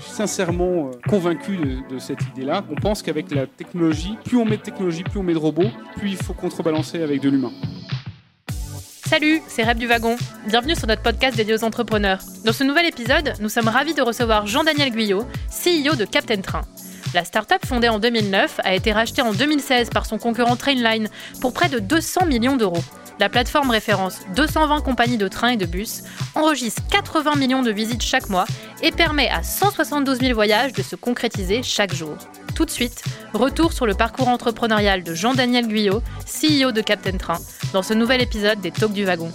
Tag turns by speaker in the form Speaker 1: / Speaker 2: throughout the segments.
Speaker 1: Sincèrement euh, convaincu de, cette idée-là. On pense qu'avec la technologie, plus on met de technologie, plus on met de robots, plus il faut contrebalancer avec de l'humain.
Speaker 2: Salut, c'est Reb du Wagon. Bienvenue sur notre podcast dédié aux entrepreneurs. Dans ce nouvel épisode, nous sommes ravis de recevoir Jean-Daniel Guyot, CEO de Captain Train. La start-up fondée en 2009 a été rachetée en 2016 par son concurrent Trainline pour près de 200 millions d'euros. La plateforme référence 220 compagnies de trains et de bus, enregistre 80 millions de visites chaque mois et permet à 172 000 voyages de se concrétiser chaque jour. Tout de suite, retour sur le parcours entrepreneurial de Jean-Daniel Guyot, CEO de Captain Train, dans ce nouvel épisode des Talks du Wagon.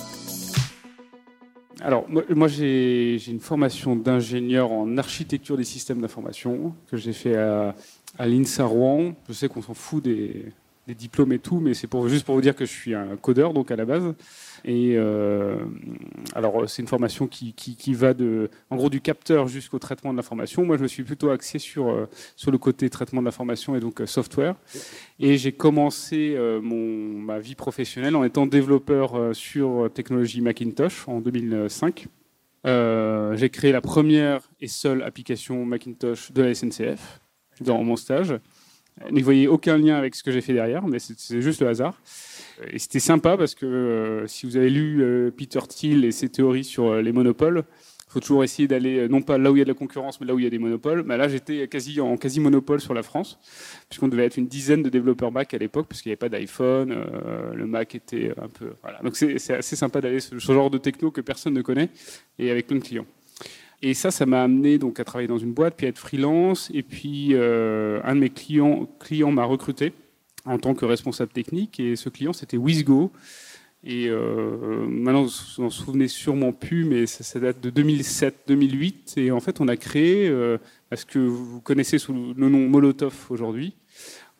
Speaker 1: Alors, moi, j'ai une formation d'ingénieur en architecture des systèmes d'information que j'ai fait à, à l'INSA Rouen. Je sais qu'on s'en fout des, des diplômes et tout, mais c'est juste pour vous dire que je suis un codeur, donc à la base. Et euh, alors, c'est une formation qui, qui, va de, en gros, du capteur jusqu'au traitement de l'information. Moi, je me suis plutôt axé sur, euh, sur le côté traitement de l'information et donc euh, software. Et j'ai commencé mon, ma vie professionnelle en étant développeur sur technologie Macintosh en 2005. j'ai créé la première et seule application Macintosh de la SNCF dans mon stage. N'y voyez aucun lien avec ce que j'ai fait derrière, mais c'est juste le hasard. Et c'était sympa parce que euh, si vous avez lu euh, Peter Thiel et ses théories sur euh, les monopoles, il faut toujours essayer d'aller non pas là où il y a de la concurrence, mais là où il y a des monopoles. Mais là, j'étais quasi en quasi monopole sur la France, puisqu'on devait être une dizaine de développeurs Mac à l'époque, puisqu'il n'y avait pas d'iPhone, le Mac était un peu. Donc c'est assez sympa d'aller ce, ce genre de techno que personne ne connaît et avec plein de clients. Et ça, ça m'a amené donc à travailler dans une boîte, puis à être freelance. Et puis euh, un de mes clients, clients m'a recruté en tant que responsable technique. Et ce client, c'était Wizgo. Et euh, maintenant, vous en souvenez sûrement plus, mais ça, date de 2007-2008. Et en fait, on a créé, euh, ce que vous connaissez sous le nom Molotov aujourd'hui,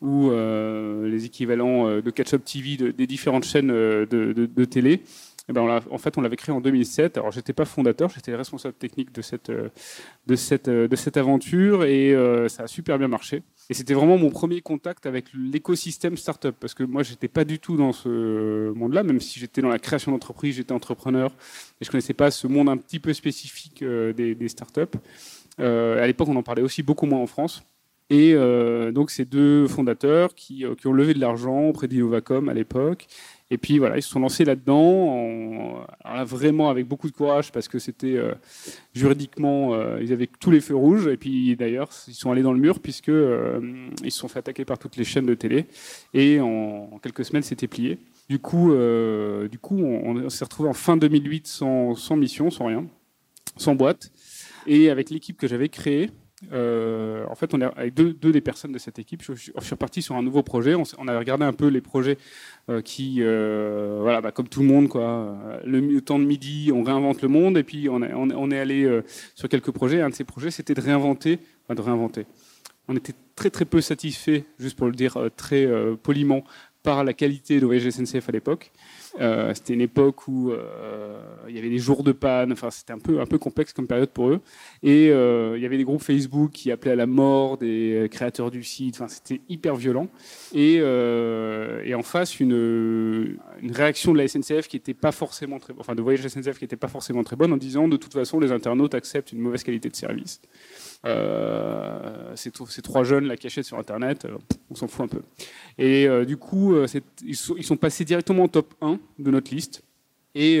Speaker 1: ou euh, les équivalents de Catch Up TV de, des différentes chaînes de télé. Eh ben en fait, on l'avait créé en 2007. Alors, j'étais pas fondateur, j'étais responsable technique de cette, euh, euh, aventure et euh, ça a super bien marché. Et c'était vraiment mon premier contact avec l'écosystème startup parce que moi, j'étais pas du tout dans ce monde-là, même si j'étais dans la création d'entreprise, j'étais entrepreneur et je connaissais pas ce monde un petit peu spécifique des, des startups. à l'époque, on en parlait aussi beaucoup moins en France. Et donc, ces deux fondateurs qui, qui ont levé de l'argent auprès d'Innovacom à l'époque et puis voilà, ils se sont lancés là-dedans, vraiment avec beaucoup de courage parce que c'était euh, juridiquement, euh, ils avaient tous les feux rouges. Et puis d'ailleurs, ils sont allés dans le mur puisque euh, ils se sont fait attaquer par toutes les chaînes de télé. Et en, quelques semaines, c'était plié. Du coup, du coup, on, s'est retrouvé en fin 2008 sans, sans mission, sans rien, sans boîte. Et avec l'équipe que j'avais créée, euh, en fait, on est avec deux, des personnes de cette équipe. Je, suis reparti sur un nouveau projet. On, on, a regardé un peu les projets euh, qui, euh, voilà, bah, comme tout le monde, quoi. Le, temps de midi, on réinvente le monde. Et puis, on, est allé sur quelques projets. Un de ces projets, c'était de réinventer, de réinventer. On était très très peu satisfait, juste pour le dire très poliment, par la qualité de l'OSG SNCF à l'époque. Euh, c'était une époque où euh, il y avait des jours de panne. Enfin, c'était un peu un peu complexe comme période pour eux. Et euh, il y avait des groupes Facebook qui appelaient à la mort des créateurs du site. Enfin, c'était hyper violent. Et, en face, une, une réaction de la SNCF qui était pas forcément très, enfin, de voyage SNCF qui était pas forcément très bonne, en disant de toute façon, les internautes acceptent une mauvaise qualité de service. Euh, ces, trois jeunes qui achètent sur Internet, euh, on s'en fout un peu. Et euh, du coup, ils sont, passés directement au top 1 de notre liste. Et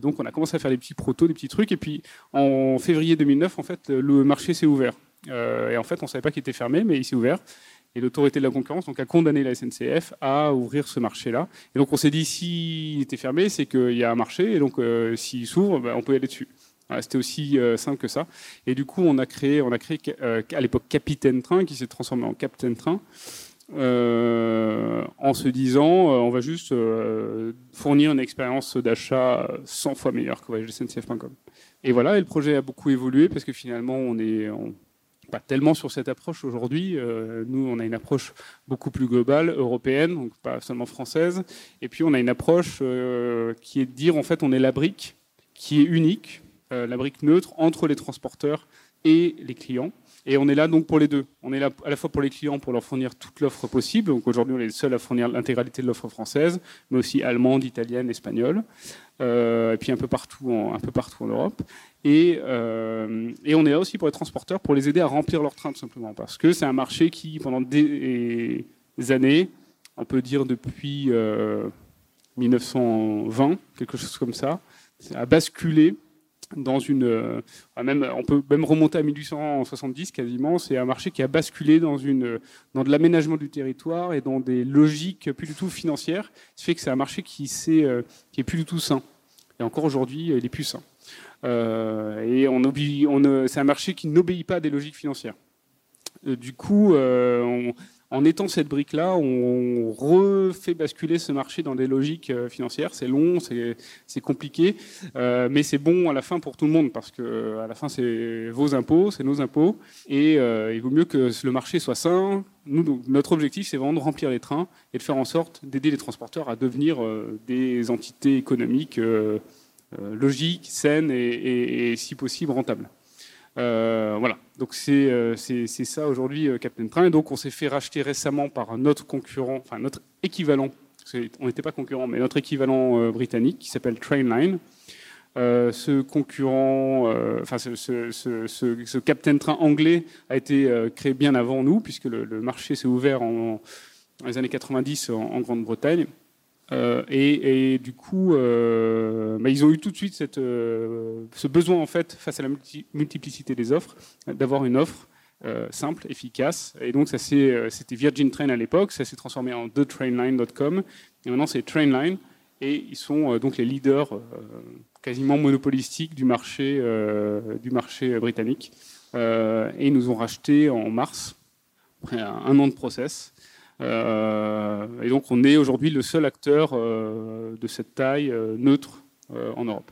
Speaker 1: donc, on a commencé à faire des petits protos, des petits trucs. Et puis, en février 2009, en fait, le marché s'est ouvert. Et en fait, on ne savait pas qu'il était fermé, mais il s'est ouvert. Et l'autorité de la concurrence a condamné la SNCF à ouvrir ce marché-là. Et donc, on s'est dit, s'il était fermé, c'est qu'il y a un marché. Et donc, s'il s'ouvre, ben, on peut y aller dessus. C'était aussi euh, simple que ça. Et du coup, on a créé, on a créé euh, à l'époque Capitaine Train, qui s'est transformé en Captain Train, euh, en se disant, on va juste fournir une expérience d'achat 100 fois meilleure que voyagesncf.com. Et voilà, et le projet a beaucoup évolué parce que finalement, on est pas tellement sur cette approche aujourd'hui. nous, on a une approche beaucoup plus globale, européenne, donc pas seulement française. Et puis, on a une approche qui est de dire, en fait, on est la brique qui est unique la brique neutre entre les transporteurs et les clients. Et on est là donc pour les deux. On est là à la fois pour les clients pour leur fournir toute l'offre possible. Donc aujourd'hui, on est les seuls à fournir l'intégralité de l'offre française, mais aussi allemande, italienne, espagnole, euh, et puis un peu partout, en, Europe. Et, euh, et, on est là aussi pour les transporteurs, pour les aider à remplir leur train, tout simplement. Parce que c'est un marché qui, pendant des années, on peut dire depuis 1920, euh, quelque chose comme ça, a basculé dans une. Euh, même, on peut même remonter à 1870 quasiment. C'est un marché qui a basculé dans, une, dans de l'aménagement du territoire et dans des logiques plus du tout financières. Ce qui fait que c'est un marché qui, est, euh, qui est plus du tout sain. Et encore aujourd'hui, il est plus sain. et on, on c'est un marché qui n'obéit pas à des logiques financières. du coup, en étant cette brique-là, on refait basculer ce marché dans des logiques euh, financières. C'est long, c'est compliqué, euh, mais c'est bon à la fin pour tout le monde parce que à la fin, c'est vos impôts, c'est nos impôts, et euh, il vaut mieux que le marché soit sain. Notre objectif, c'est vraiment de remplir les trains et de faire en sorte d'aider les transporteurs à devenir des entités économiques logiques, saines et si possible rentables. Euh, voilà, donc c'est euh, ça aujourd'hui euh, Captain Train. Et donc on s'est fait racheter récemment par notre concurrent, enfin notre équivalent, on n'était pas concurrent, mais notre équivalent britannique qui s'appelle Trainline. ce concurrent, enfin ce, Captain Train anglais a été créé bien avant nous, puisque le, marché s'est ouvert en, les années 90 en Grande-Bretagne. Euh, et, du coup, euh, ils ont eu tout de suite euh, ce besoin, en fait, face à la multiplicité des offres, d'avoir une offre simple, efficace. Et donc, c'était Virgin Train à l'époque, ça s'est transformé en TheTrainline.com. Et maintenant, c'est Trainline. Et ils sont donc les leaders quasiment monopolistiques du marché, du marché britannique. et ils nous ont racheté en mars, après un an de process. Euh, et donc on est aujourd'hui le seul acteur euh, de cette taille euh, neutre en Europe.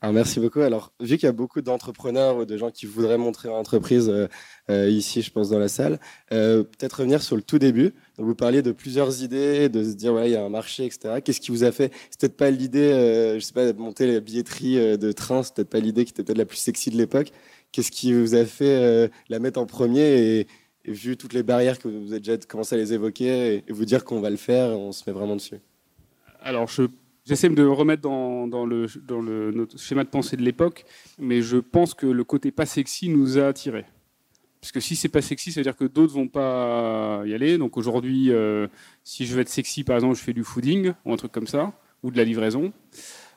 Speaker 3: Alors merci beaucoup. Alors, vu qu'il y a beaucoup d'entrepreneurs ou de gens qui voudraient montrer leur entreprise ici, je pense, dans la salle, peut-être revenir sur le tout début. Vous parliez de plusieurs idées, de se dire, ouais, il y a un marché, etc. Qu'est-ce qui vous a fait C'est peut-être pas l'idée, je sais pas, de monter la billetterie de train, c'est peut-être pas l'idée qui était peut-être la plus sexy de l'époque. Qu'est-ce qui vous a fait la mettre en premier et vu toutes les barrières que vous avez déjà commencé à les évoquer, et, vous dire qu'on va le faire, on se met vraiment dessus
Speaker 1: Alors, J'essaie de me remettre dans, le, notre schéma de pensée de l'époque, mais je pense que le côté pas sexy nous a attirés. Parce que si c'est pas sexy, ça veut dire que d'autres vont pas y aller. Donc aujourd'hui, euh, si je veux être sexy, par exemple, je fais du fooding ou un truc comme ça, ou de la livraison,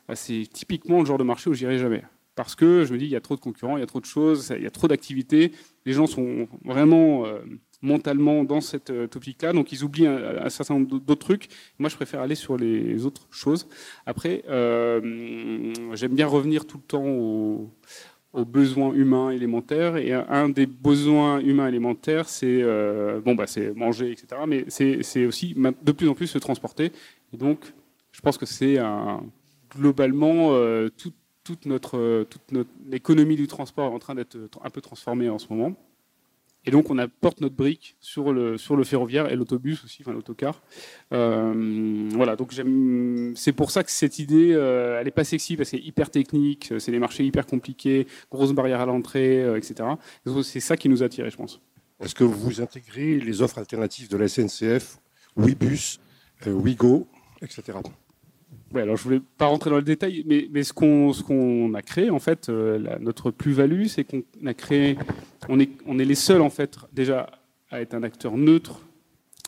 Speaker 1: bah, c'est typiquement le genre de marché où j'irai jamais parce que je me dis il y a trop de concurrents, il y a trop de choses, il y a trop d'activités. Les gens sont vraiment euh, mentalement dans cette euh, topic-là, donc ils oublient un, certain nombre d'autres trucs. Moi, je préfère aller sur les autres choses. Après, euh, j'aime bien revenir tout le temps aux, besoins humains élémentaires. Et un des besoins humains élémentaires, c'est bon, bah, c'est manger, etc. Mais c'est aussi de plus en plus se transporter. Et donc, je pense que c'est globalement tout toute notre, toute notre économie du transport est en train d'être un peu transformée en ce moment. Et donc, on apporte notre brique sur le, sur le ferroviaire et l'autobus aussi, enfin l'autocar. Euh, voilà, donc c'est pour ça que cette idée, euh, elle n'est pas sexy parce qu'elle est hyper technique, c'est des marchés hyper compliqués, grosses barrières à l'entrée, euh, etc. C'est ça qui nous a attirés, je pense.
Speaker 4: Est-ce que vous intégrez les offres alternatives de la SNCF, Webus, Wigo, etc.
Speaker 1: Ouais, alors je voulais pas rentrer dans le détail, mais, ce qu'on a créé en fait, euh, notre plus-value, c'est qu'on a créé, on est on est les seuls en fait déjà à être un acteur neutre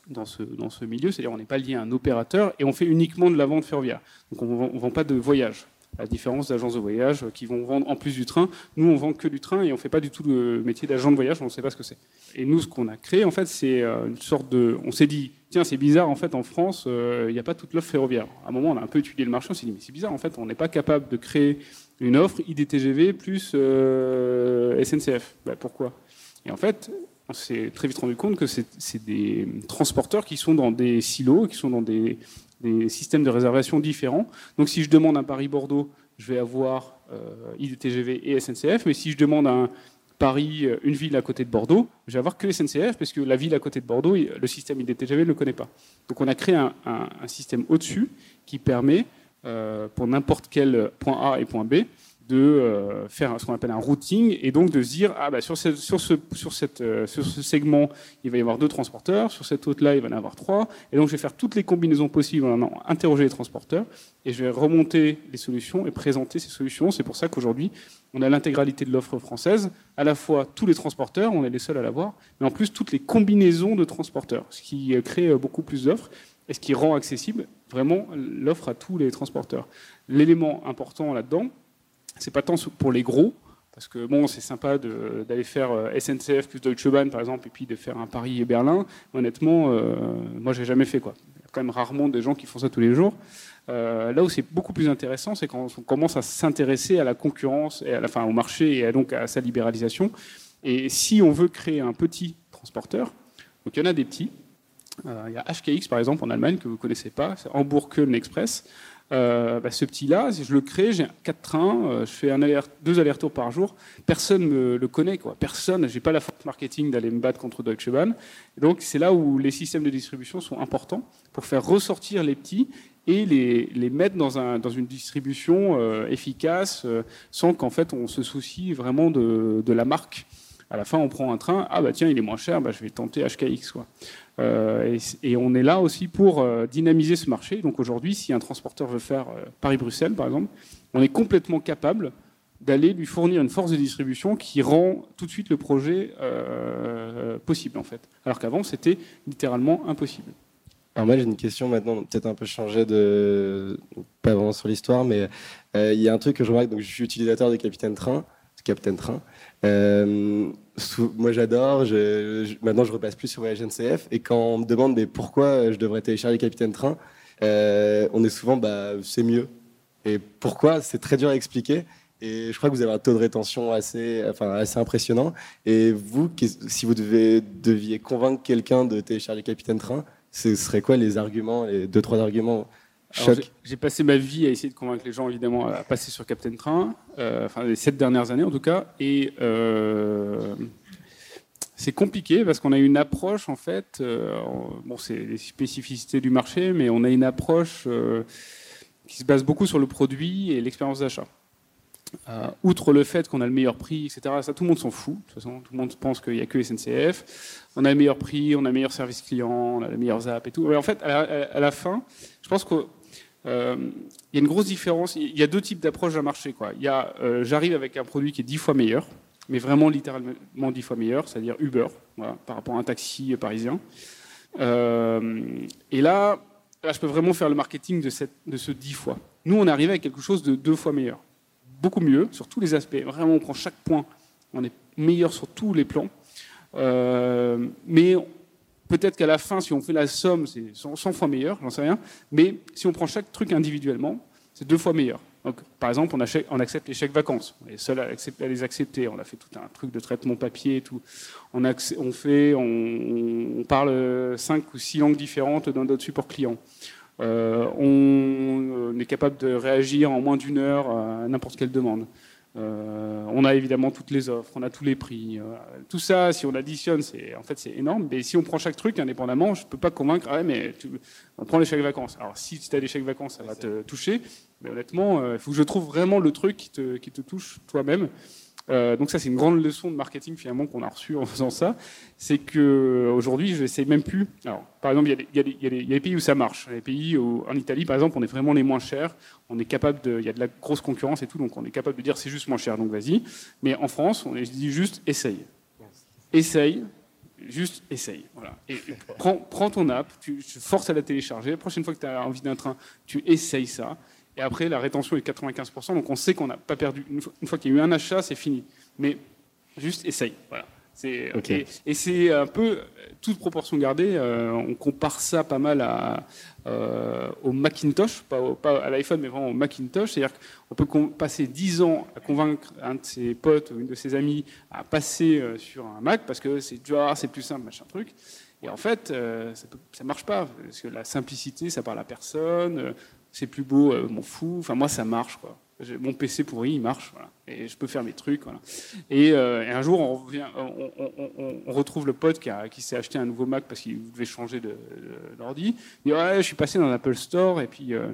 Speaker 1: dans ce dans ce milieu, c'est-à-dire on n'est pas lié à un opérateur et on fait uniquement de la vente ferroviaire. Donc on vend, vend pas de voyage. À la différence d'agences de voyage qui vont vendre en plus du train, nous on vend que du train et on fait pas du tout le métier d'agent de voyage, on ne sait pas ce que c'est. Et nous ce qu'on a créé en fait, c'est euh, une sorte de, on s'est dit tiens, c'est bizarre, en fait, en France, euh, il n'y a pas toute l'offre ferroviaire. À un moment, on a un peu étudié le marché, on s'est dit, mais c'est bizarre, en fait, on n'est pas capable de créer une offre IDTGV plus euh, SNCF. Ben, pourquoi? Et en fait, on s'est très vite rendu compte que c'est des transporteurs qui sont dans des silos, qui sont dans des, systèmes de réservation différents. Donc, si je demande un Paris-Bordeaux, je vais avoir euh, IDTGV et SNCF, mais si je demande un Paris, euh, une ville à côté de Bordeaux, je vais avoir que SNCF parce que la ville à côté de Bordeaux, le système IDTGV ne le connaît pas. Donc on a créé un, système au-dessus qui permet, euh, pour n'importe quel point A et point B, de euh, faire ce qu'on appelle un routing et donc de se dire ah bah sur, ce, sur, ce, sur, cette, euh, sur ce segment il va y avoir deux transporteurs, sur cette autre là il va y en avoir trois et donc je vais faire toutes les combinaisons possibles en interroger les transporteurs et je vais remonter les solutions et présenter ces solutions. C'est pour ça qu'aujourd'hui on a l'intégralité de l'offre française, à la fois tous les transporteurs, on est les seuls à l'avoir, mais en plus toutes les combinaisons de transporteurs, ce qui crée beaucoup plus d'offres et ce qui rend accessible vraiment l'offre à tous les transporteurs. L'élément important là-dedans, c'est pas tant pour les gros, parce que bon, c'est sympa d'aller faire euh, SNCF plus Deutsche Bahn par exemple, et puis de faire un Paris et Berlin. Honnêtement, euh, moi j'ai jamais fait quoi. Il y a quand même rarement des gens qui font ça tous les jours. Euh, là où c'est beaucoup plus intéressant, c'est quand on commence à s'intéresser à la concurrence et à la, fin, au marché et donc à sa libéralisation. Et si on veut créer un petit transporteur, donc il y en a des petits. il y a HKX par exemple en Allemagne que vous connaissez pas, c'est Hamburg-Köln Express. Euh, bah, ce petit-là, si je le crée, j'ai quatre trains, euh, je fais un deux allers-retours par jour. Personne ne le connaît, quoi. Personne. J'ai pas la force marketing d'aller me battre contre Deutsche Bahn. donc c'est là où les systèmes de distribution sont importants pour faire ressortir les petits et les, mettre dans, un, dans une distribution euh, efficace, sans qu'en fait on se soucie vraiment de la marque à la fin, on prend un train, ah bah tiens, il est moins cher, bah, je vais tenter HKX. Quoi. Euh, et, on est là aussi pour euh, dynamiser ce marché. Donc aujourd'hui, si un transporteur veut faire euh, Paris-Bruxelles, par exemple, on est complètement capable d'aller lui fournir une force de distribution qui rend tout de suite le projet possible, en fait. Alors qu'avant, c'était littéralement impossible.
Speaker 3: Alors moi j'ai une question maintenant, peut-être un peu changé de, pas vraiment sur l'histoire, mais il y a un truc que je remarque, donc je suis utilisateur de Capitaine Train, Capitaine Train, euh, moi j'adore, maintenant je repasse plus sur SNCF et quand on me demande mais pourquoi je devrais télécharger Capitaine Train, euh, on est souvent bah, c'est mieux. Et pourquoi C'est très dur à expliquer. Et je crois que vous avez un taux de rétention assez, enfin, assez impressionnant. Et vous, si vous deviez convaincre quelqu'un de télécharger Capitaine Train, ce serait quoi les arguments, les deux, trois arguments
Speaker 1: j'ai passé ma vie à essayer de convaincre les gens, évidemment, à passer sur Captain Train, euh, enfin les sept dernières années en tout cas, et euh, c'est compliqué parce qu'on a une approche en fait, euh, bon c'est les spécificités du marché, mais on a une approche qui se base beaucoup sur le produit et l'expérience d'achat. outre le fait qu'on a le meilleur prix, etc., ça tout le monde s'en fout. De toute façon, tout le monde pense qu'il n'y a que SNCF. On a le meilleur prix, on a le meilleur service client, on a les meilleurs apps et tout. Mais en fait, à la fin, je pense que euh, y a une grosse différence. Il y a deux types d'approches à marché. Quoi. Y a, euh, j'arrive avec un produit qui est dix fois meilleur, mais vraiment littéralement dix fois meilleur, c'est-à-dire Uber, par rapport à un taxi parisien. Euh, et là, je peux vraiment faire le marketing de, ce dix fois. Nous, on arrive avec quelque chose de deux fois meilleur, beaucoup mieux sur tous les aspects. Vraiment, on prend chaque point, on est meilleur sur tous les plans. mais Peut-être qu'à la fin, si on fait la somme, c'est 100 fois meilleur, j'en sais rien. Mais si on prend chaque truc individuellement, c'est deux fois meilleur. Donc, par exemple, on, accepte les chèques vacances. On est seul à, les accepter. On a fait tout un truc de traitement papier et tout. On, fait, on, parle cinq ou six langues différentes dans notre support client. Euh, on, est capable de réagir en moins d'une heure à n'importe quelle demande. Euh, on a évidemment toutes les offres, on a tous les prix. Euh, tout ça, si on additionne, c'est en fait c'est énorme. Mais si on prend chaque truc indépendamment, je ne peux pas convaincre. Ah mais on prend les chèques vacances. Alors si tu as des chèques vacances, ça va te toucher. Mais honnêtement, euh, il faut que je trouve vraiment le truc qui te, qui te touche toi-même. Euh, donc ça, c'est une grande leçon de marketing finalement qu'on a reçue en faisant ça. C'est que aujourd'hui, je n'essaie même plus. Alors, par exemple, il y, a des pays où ça marche. Les pays où, en Italie, par exemple, on est vraiment les moins chers. On est capable de. Il y a de la grosse concurrence et tout, donc on est capable de dire c'est juste moins cher, donc vas-y. Mais en France, on dit juste essaye. Essaye. Juste essaye. Voilà. Prends, ton app, tu, tu forces à la télécharger. La prochaine fois que tu as envie d'un train, tu essayes ça. Et après, la rétention est 95%, donc on sait qu'on n'a pas perdu. Une fois, qu'il y a eu un achat, c'est fini. Mais juste essaye. Voilà. Et, c'est un peu, toute proportion gardée, euh, on compare ça pas mal à, euh, au Macintosh, pas, pas à l'iPhone, mais vraiment au Macintosh. C'est-à-dire qu'on peut passer 10 ans à convaincre un de ses potes ou une de ses amis à passer euh, sur un Mac parce que c'est c'est plus simple, machin truc. Et en fait, ça ne marche pas, parce que la simplicité, ça parle à personne, c'est plus beau, euh, m'en fous. Enfin, moi, ça marche. Mon PC pourri, il marche. Et je peux faire mes trucs, voilà. Et, euh, un jour, on, retrouve le pote qui, s'est acheté un nouveau Mac parce qu'il devait changer d'ordi. Il dit, ouais, je suis passé dans l'Apple Store et puis, euh,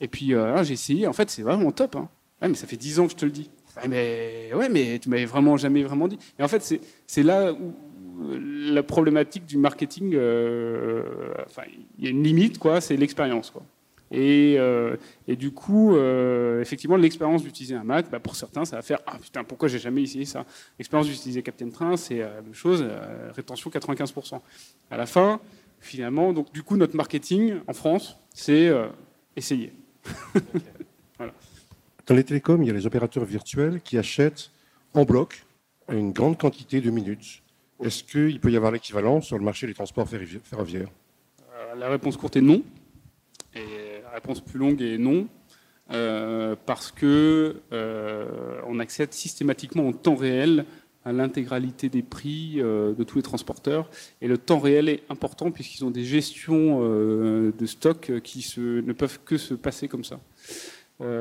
Speaker 1: et puis j'ai essayé. En fait, c'est vraiment top, hein. Ouais, mais ça fait 10 ans que je te le dis. Ouais, mais, ouais, mais tu m'avais vraiment jamais vraiment dit. Et en fait, c'est là où la problématique du marketing, euh, enfin, il y a une limite, quoi, c'est l'expérience, quoi. Et, euh, et, du coup, euh, effectivement, l'expérience d'utiliser un Mac, bah, pour certains, ça va faire Ah putain, pourquoi j'ai jamais essayé ça? L'expérience d'utiliser Captain Train, c'est la même chose, rétention 95%. À la fin, finalement, donc du coup, notre marketing en France, c'est essayer.
Speaker 4: Dans les télécoms, il y a les opérateurs virtuels qui achètent en bloc une grande quantité de minutes. Est-ce qu'il peut y avoir l'équivalent sur le marché des transports ferroviaires?
Speaker 1: Euh, La réponse courte est non. Et réponse plus longue est non. Euh, parce que euh, on accède systématiquement en temps réel à l'intégralité des prix de tous les transporteurs. Et le temps réel est important puisqu'ils ont des gestions de stock qui ne peuvent que se passer comme ça.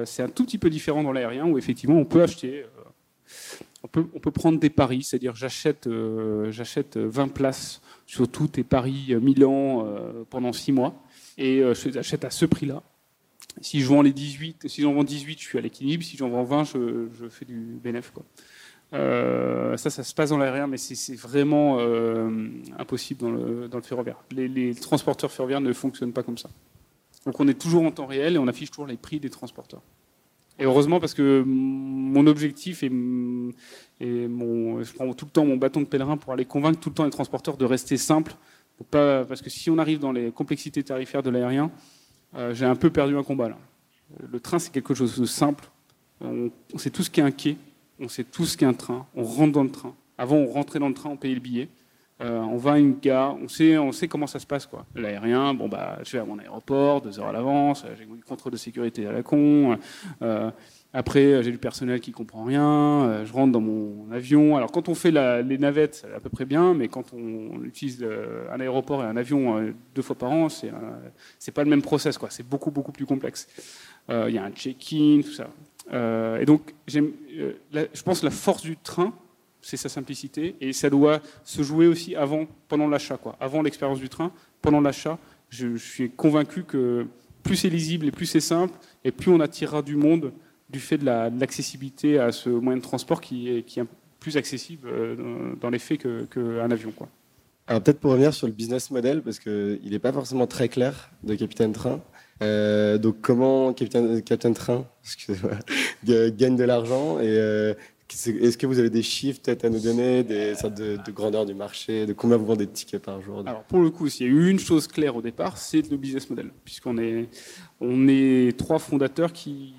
Speaker 1: c'est un tout petit peu différent dans l'aérien où effectivement on peut acheter on peut, prendre des paris, c'est-à-dire j'achète euh, j'achète 20 places sur tous tes paris euh, Milan euh, pendant 6 mois et je les achète à ce prix-là. Si je vends les 18, si j'en vends 18, je suis à l'équilibre. Si j'en vends 20, je, fais du bénéfice. Quoi. ça, ça se passe dans l'aérien, mais c'est vraiment impossible dans le, ferroviaire. Les, transporteurs ferroviaires ne fonctionnent pas comme ça. Donc on est toujours en temps réel et on affiche toujours les prix des transporteurs. Et heureusement parce que mon objectif et, mon, je prends tout le temps mon bâton de pèlerin pour aller convaincre tout le temps les transporteurs de rester simples. Parce que si on arrive dans les complexités tarifaires de l'aérien, euh, j'ai un peu perdu un combat là. Le train c'est quelque chose de simple. On, sait tout ce qu'est un quai, on sait tout ce qu'est un train. On rentre dans le train. Avant on rentrait dans le train, on payait le billet. Euh, on va à une gare, on sait, on sait comment ça se passe. quoi. L'aérien, bon bah, je vais à mon aéroport, deux heures à l'avance, j'ai du contrôle de sécurité à la con. Euh, après, j'ai du personnel qui comprend rien. Euh, je rentre dans mon avion. Alors, quand on fait les navettes, c'est à peu près bien, mais quand on, utilise un aéroport et un avion deux fois par an, c'est c'est pas le même process. quoi. C'est beaucoup beaucoup plus complexe. Il y a un check-in, tout ça. et donc, je pense la force du train, c'est sa simplicité, et ça doit se jouer aussi avant, pendant l'achat, quoi. Avant l'expérience du train, pendant l'achat, je, suis convaincu que plus c'est lisible et plus c'est simple, et plus on attirera du monde du fait de l'accessibilité à ce moyen de transport qui est, plus accessible euh, dans les faits qu'un avion, quoi.
Speaker 3: Alors peut-être pour revenir sur le business model, parce qu'il n'est pas forcément très clair de Capitaine Train. Euh, donc comment Capitaine, Capitaine Train gagne de l'argent et euh, est-ce que vous avez des chiffres peut-être à nous donner, des sortes de, grandeur du marché, de combien vous vendez de tickets par jour
Speaker 1: Alors pour le coup, s'il y a eu une chose claire au départ, c'est le business model, puisqu'on est, trois fondateurs qui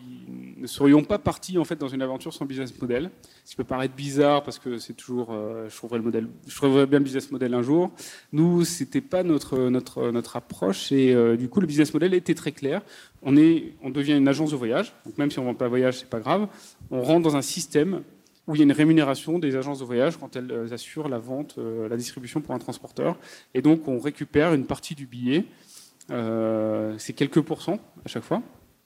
Speaker 1: ne serions pas partis en fait dans une aventure sans business model. Ce peut paraître bizarre parce que c'est toujours, euh, je trouverais le modèle, je bien le business model un jour. Nous, c'était pas notre notre notre approche et euh, du coup le business model était très clair. On est, on devient une agence de voyage, donc même si on vend pas de voyage, c'est pas grave. On rentre dans un système où il y a une rémunération des agences de voyage quand elles euh, assurent la vente, euh, la distribution pour un transporteur. Et donc, on récupère une partie du billet. Euh, c'est quelques pourcents à chaque fois.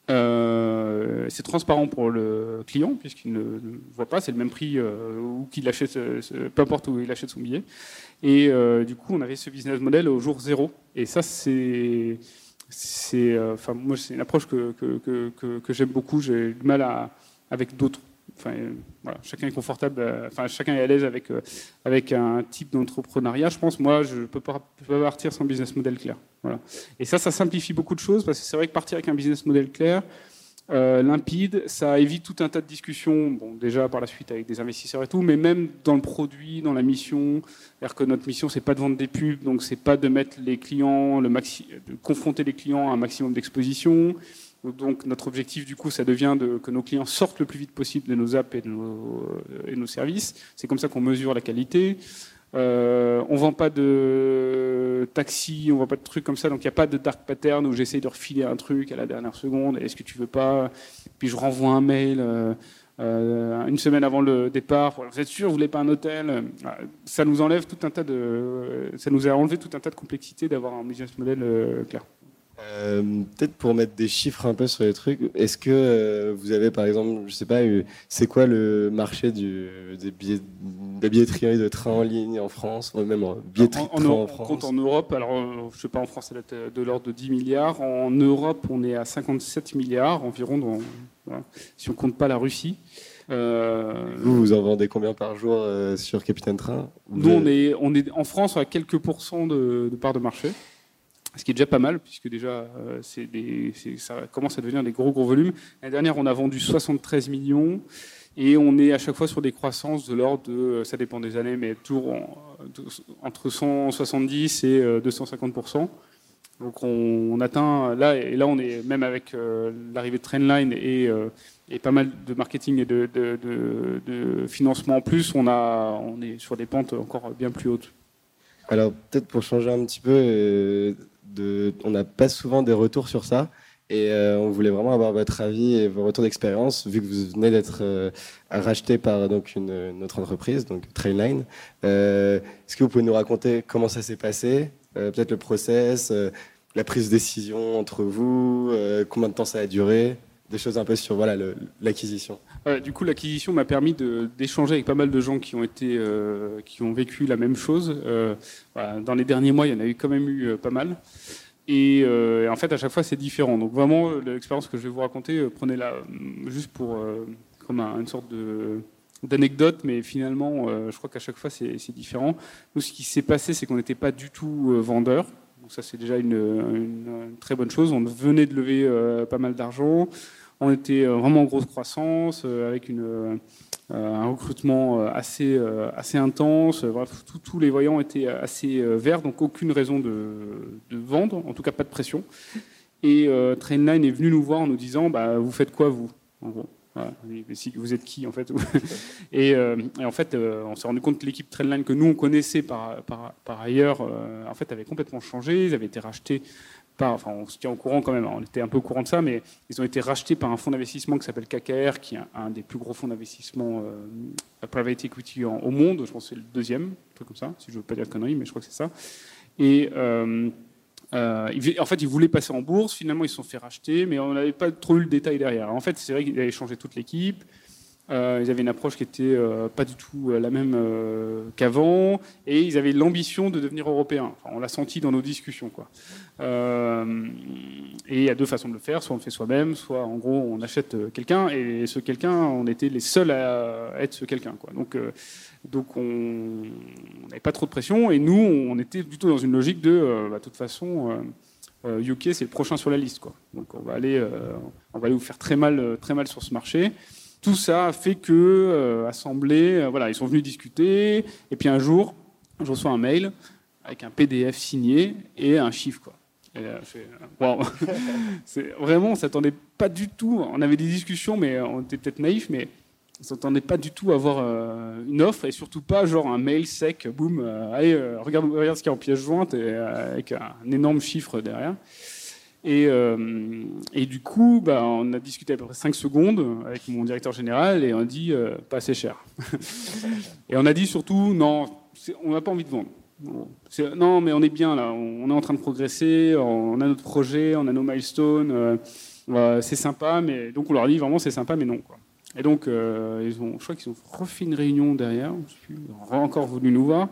Speaker 1: c'est transparent pour le client puisqu'il ne, voit pas, c'est le même prix où qu'il achète, peu importe où il achète son billet. Et du coup, on avait ce business model au jour zéro. Et ça, c'est, c'est, enfin, moi, c'est une approche que, que, que, j'aime beaucoup. J'ai du mal avec d'autres Voilà, chacun est confortable, euh, chacun est à l'aise avec, euh, avec un type d'entrepreneuriat. Je pense, moi, je ne peux pas, partir sans business model clair. Et ça, ça simplifie beaucoup de choses parce que c'est vrai que partir avec un business model clair, euh, limpide, ça évite tout un tas de discussions, bon, déjà par la suite avec des investisseurs et tout, mais même dans le produit, dans la mission. C'est-à-dire que notre mission, c'est pas de vendre des pubs, donc c'est pas de mettre les clients, le maxi de confronter les clients à un maximum d'exposition. Donc notre objectif du coup, ça devient de, que nos clients sortent le plus vite possible de nos apps et de nos, et nos services. C'est comme ça qu'on mesure la qualité. Euh, on vend pas de taxi, on vend pas de trucs comme ça, donc il n'y a pas de dark pattern où j'essaye de refiler un truc à la dernière seconde. Est-ce que tu veux pas? Puis je renvoie un mail euh, euh, une semaine avant le départ. Vous êtes sûr, vous voulez pas un hôtel? Ça nous enlève tout un tas de, ça nous a enlevé tout un tas de complexité d'avoir un business model euh, clair.
Speaker 3: Euh, peut-être pour mettre des chiffres un peu sur les trucs, est-ce que euh, vous avez par exemple, je sais pas, c'est quoi le marché du, des billets, de la billetterie de train en ligne en France, ou même en billetterie
Speaker 1: en,
Speaker 3: de train
Speaker 1: en,
Speaker 3: France
Speaker 1: compte en Europe, alors euh, je sais pas, en France, c'est de l'ordre de 10 milliards. En Europe, on est à 57 milliards environ dans, si on compte pas la Russie.
Speaker 3: vous, vous en vendez combien par jour sur Capitaine Train?
Speaker 1: Nous, on est, on est en France à quelques pourcents de, de part de marché ce qui est déjà pas mal, puisque déjà c'est ça commence à devenir des gros gros volumes. L'année dernière, on a vendu 73 millions. Et on est à chaque fois sur des croissances de l'ordre de, euh, ça dépend des années, mais toujours entre 170 et 250% euh, Donc on, atteint là et là on est même avec euh, l'arrivée de Trendline et, et, pas mal de marketing et de, de, financement en plus, on a on est sur des pentes encore bien plus hautes.
Speaker 3: Alors peut-être pour changer un petit peu, on n'a pas souvent des retours sur ça. Et euh, on voulait vraiment avoir votre avis et vos retours d'expérience, vu que vous venez d'être euh, racheté par donc une, autre entreprise, donc Trainline. Euh, est-ce que vous pouvez nous raconter comment ça s'est passé, peut-être le process, la prise de décision entre vous, combien de temps ça a duré, des choses un peu sur l'acquisition.
Speaker 1: du coup, l'acquisition m'a permis d'échanger avec pas mal de gens qui ont été, qui ont vécu la même chose. dans les derniers mois, il y en a eu quand même eu pas mal. Euh, et, en fait, à chaque fois, c'est différent. Donc vraiment, l'expérience que je vais vous raconter, euh, prenez-la euh, juste pour comme une sorte de d'anecdote, mais finalement, je crois qu'à chaque fois, c'est différent. Nous, ce qui s'est passé, c'est qu'on n'était pas du tout vendeur. Donc ça, c'est déjà une, très bonne chose. On venait de lever pas mal d'argent. On était vraiment en grosse croissance, avec une euh, un recrutement euh, assez, euh, intense. tous les voyants étaient assez verts, donc aucune raison de, vendre, en tout cas pas de pression. Et Trainline est venu nous voir en nous disant bah, Vous faites quoi, vous en gros? Vous êtes qui en fait et, en fait, on s'est rendu compte que l'équipe Trainline que nous on connaissait par, par, par ailleurs, en fait, avait complètement changé. Ils avaient été rachetés enfin on se tient au courant quand même, on était un peu au courant de ça, mais ils ont été rachetés par un fonds d'investissement qui s'appelle KKR, qui est un, des plus gros fonds d'investissement euh, private equity au monde, je pense que c'est le deuxième, un truc comme ça, si je veux pas dire de conneries, mais je crois que c'est ça. Et euh, en fait, ils voulaient passer en bourse, finalement ils se sont fait racheter, mais on n'avait pas trop eu le détail derrière. En fait, c'est vrai qu'ils avaient changé toute l'équipe, euh, ils avaient une approche qui était euh, pas du tout euh, la même qu'avant, et ils avaient l'ambition de devenir européens. on l'a senti dans nos discussions, quoi. et il y a deux façons de le faire soit on le fait soi-même, soit en gros on achète quelqu'un, et ce quelqu'un, on était les seuls à être ce quelqu'un, quoi. Donc, donc on n'avait pas trop de pression, et nous, on était plutôt dans une logique de, bah, de toute façon. UK, c'est le prochain sur la liste, quoi. Donc on va aller, on va aller vous faire très mal, très mal sur ce marché tout ça a fait que, euh, assemblée, euh, voilà, ils sont venus discuter. Et puis un jour, je reçois un mail avec un PDF signé et un chiffre. Quoi. Euh, vraiment, on s'attendait pas du tout. On avait des discussions, mais on était peut-être naïfs, mais on s'attendait pas du tout à avoir une offre et surtout pas genre un mail sec, boum, allez, regarde, regarde ce qu'il y a en pièce jointe et avec un énorme chiffre derrière. Et, euh, et, du coup, bah, on a discuté à peu près 5 secondes avec mon directeur général et on a dit euh, pas assez cher. et on a dit surtout non, on n'a pas envie de vendre. Non, mais on est bien là, on est en train de progresser, on a notre projet, on a nos milestones, euh, c'est sympa, mais donc on leur dit vraiment c'est sympa, mais non. Quoi. Et donc, ils ont, je crois qu'ils ont refait une réunion derrière, ils ont encore voulu nous voir.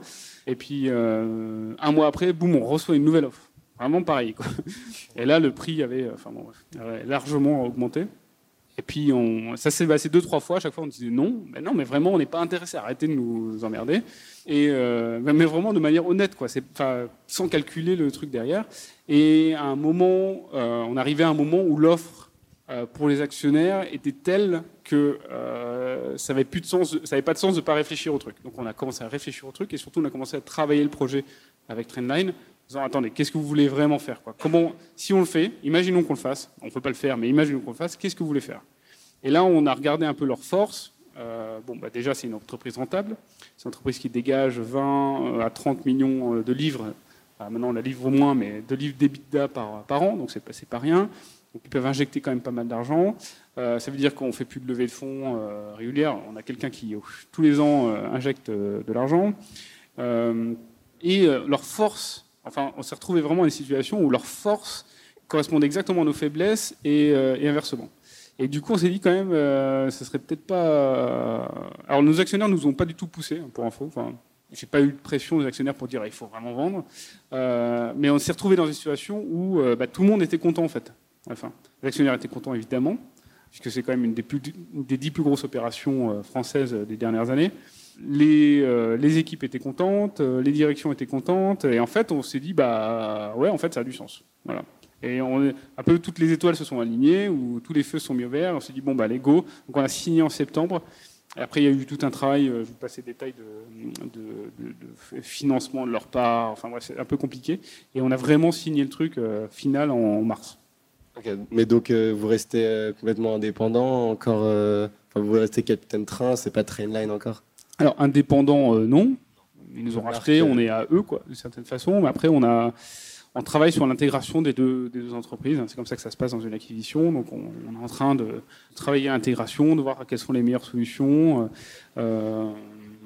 Speaker 1: Et puis, un mois après, boum, on reçoit une nouvelle offre. Vraiment pareil. Quoi. Et là, le prix avait, euh, enfin, bon, largement augmenté. Et puis, ça s'est passé deux, trois fois. À chaque fois, on disait non, mais non, mais vraiment, on n'est pas intéressé. Arrêtez de nous emmerder. Et, euh, mais vraiment de manière honnête, quoi. Sans calculer le truc derrière. Et à un moment, euh, on arrivait à un moment où l'offre pour les actionnaires était telle que ça n'avait plus de sens, ça avait pas de sens de ne pas réfléchir au truc. Donc, on a commencé à réfléchir au truc et surtout, on a commencé à travailler le projet avec Trendline attendez, qu'est-ce que vous voulez vraiment faire quoi? Comment, Si on le fait, imaginons qu'on le fasse, on ne peut pas le faire, mais imaginons qu'on le fasse, qu'est-ce que vous voulez faire? Et là, on a regardé un peu leurs forces. Euh, bon, bah déjà, c'est une entreprise rentable. C'est une entreprise qui dégage 20 euh, à 30 millions euh, de livres. maintenant, on la livre moins, mais de livres d'EBITDA par, par an, donc c'est pas, pas rien. Donc, ils peuvent injecter quand même pas mal d'argent. ça veut dire qu'on ne fait plus de levée de fonds régulière. On a quelqu'un qui, tous les ans, injecte de l'argent. et leur force enfin, on s'est retrouvé vraiment dans une situation où leurs forces correspondent exactement à nos faiblesses et, euh, inversement. Et du coup, on s'est dit quand même, euh, serait peut-être pas. Euh, alors, nos actionnaires nous ont pas du tout poussé, hein, pour info. Enfin, j'ai pas eu de pression des actionnaires pour dire il faut vraiment vendre. mais on s'est retrouvé dans une situation où bah, tout le monde était content en fait. Enfin, les actionnaires étaient contents évidemment. puisque c'est quand même une des, des dix plus grosses opérations françaises des dernières années. Les, les, équipes étaient contentes, les directions étaient contentes, et en fait, on s'est dit, bah ouais, en fait, ça a du sens. Voilà. Et on, un peu toutes les étoiles se sont alignées, ou tous les feux sont mis au vert. On s'est dit, bon, bah, allez, go. Donc on a signé en septembre. Et après, il y a eu tout un travail, euh, je vous passe les détails de, financement de leur part. Enfin, bref, c'est un peu compliqué. Et on a vraiment signé le truc euh, final en, mars.
Speaker 3: Mais donc, euh, vous restez complètement indépendant encore Vous restez Capitaine Train, c'est pas Trainline encore?
Speaker 1: Alors, indépendant, non. Ils nous ont racheté, on est à eux, quoi, d'une certaine façon. Mais après, on a on travaille sur l'intégration des deux, des deux, entreprises. C'est comme ça que ça se passe dans une acquisition. Donc, on, est en train de travailler à l'intégration, de voir quelles sont les meilleures solutions. Euh,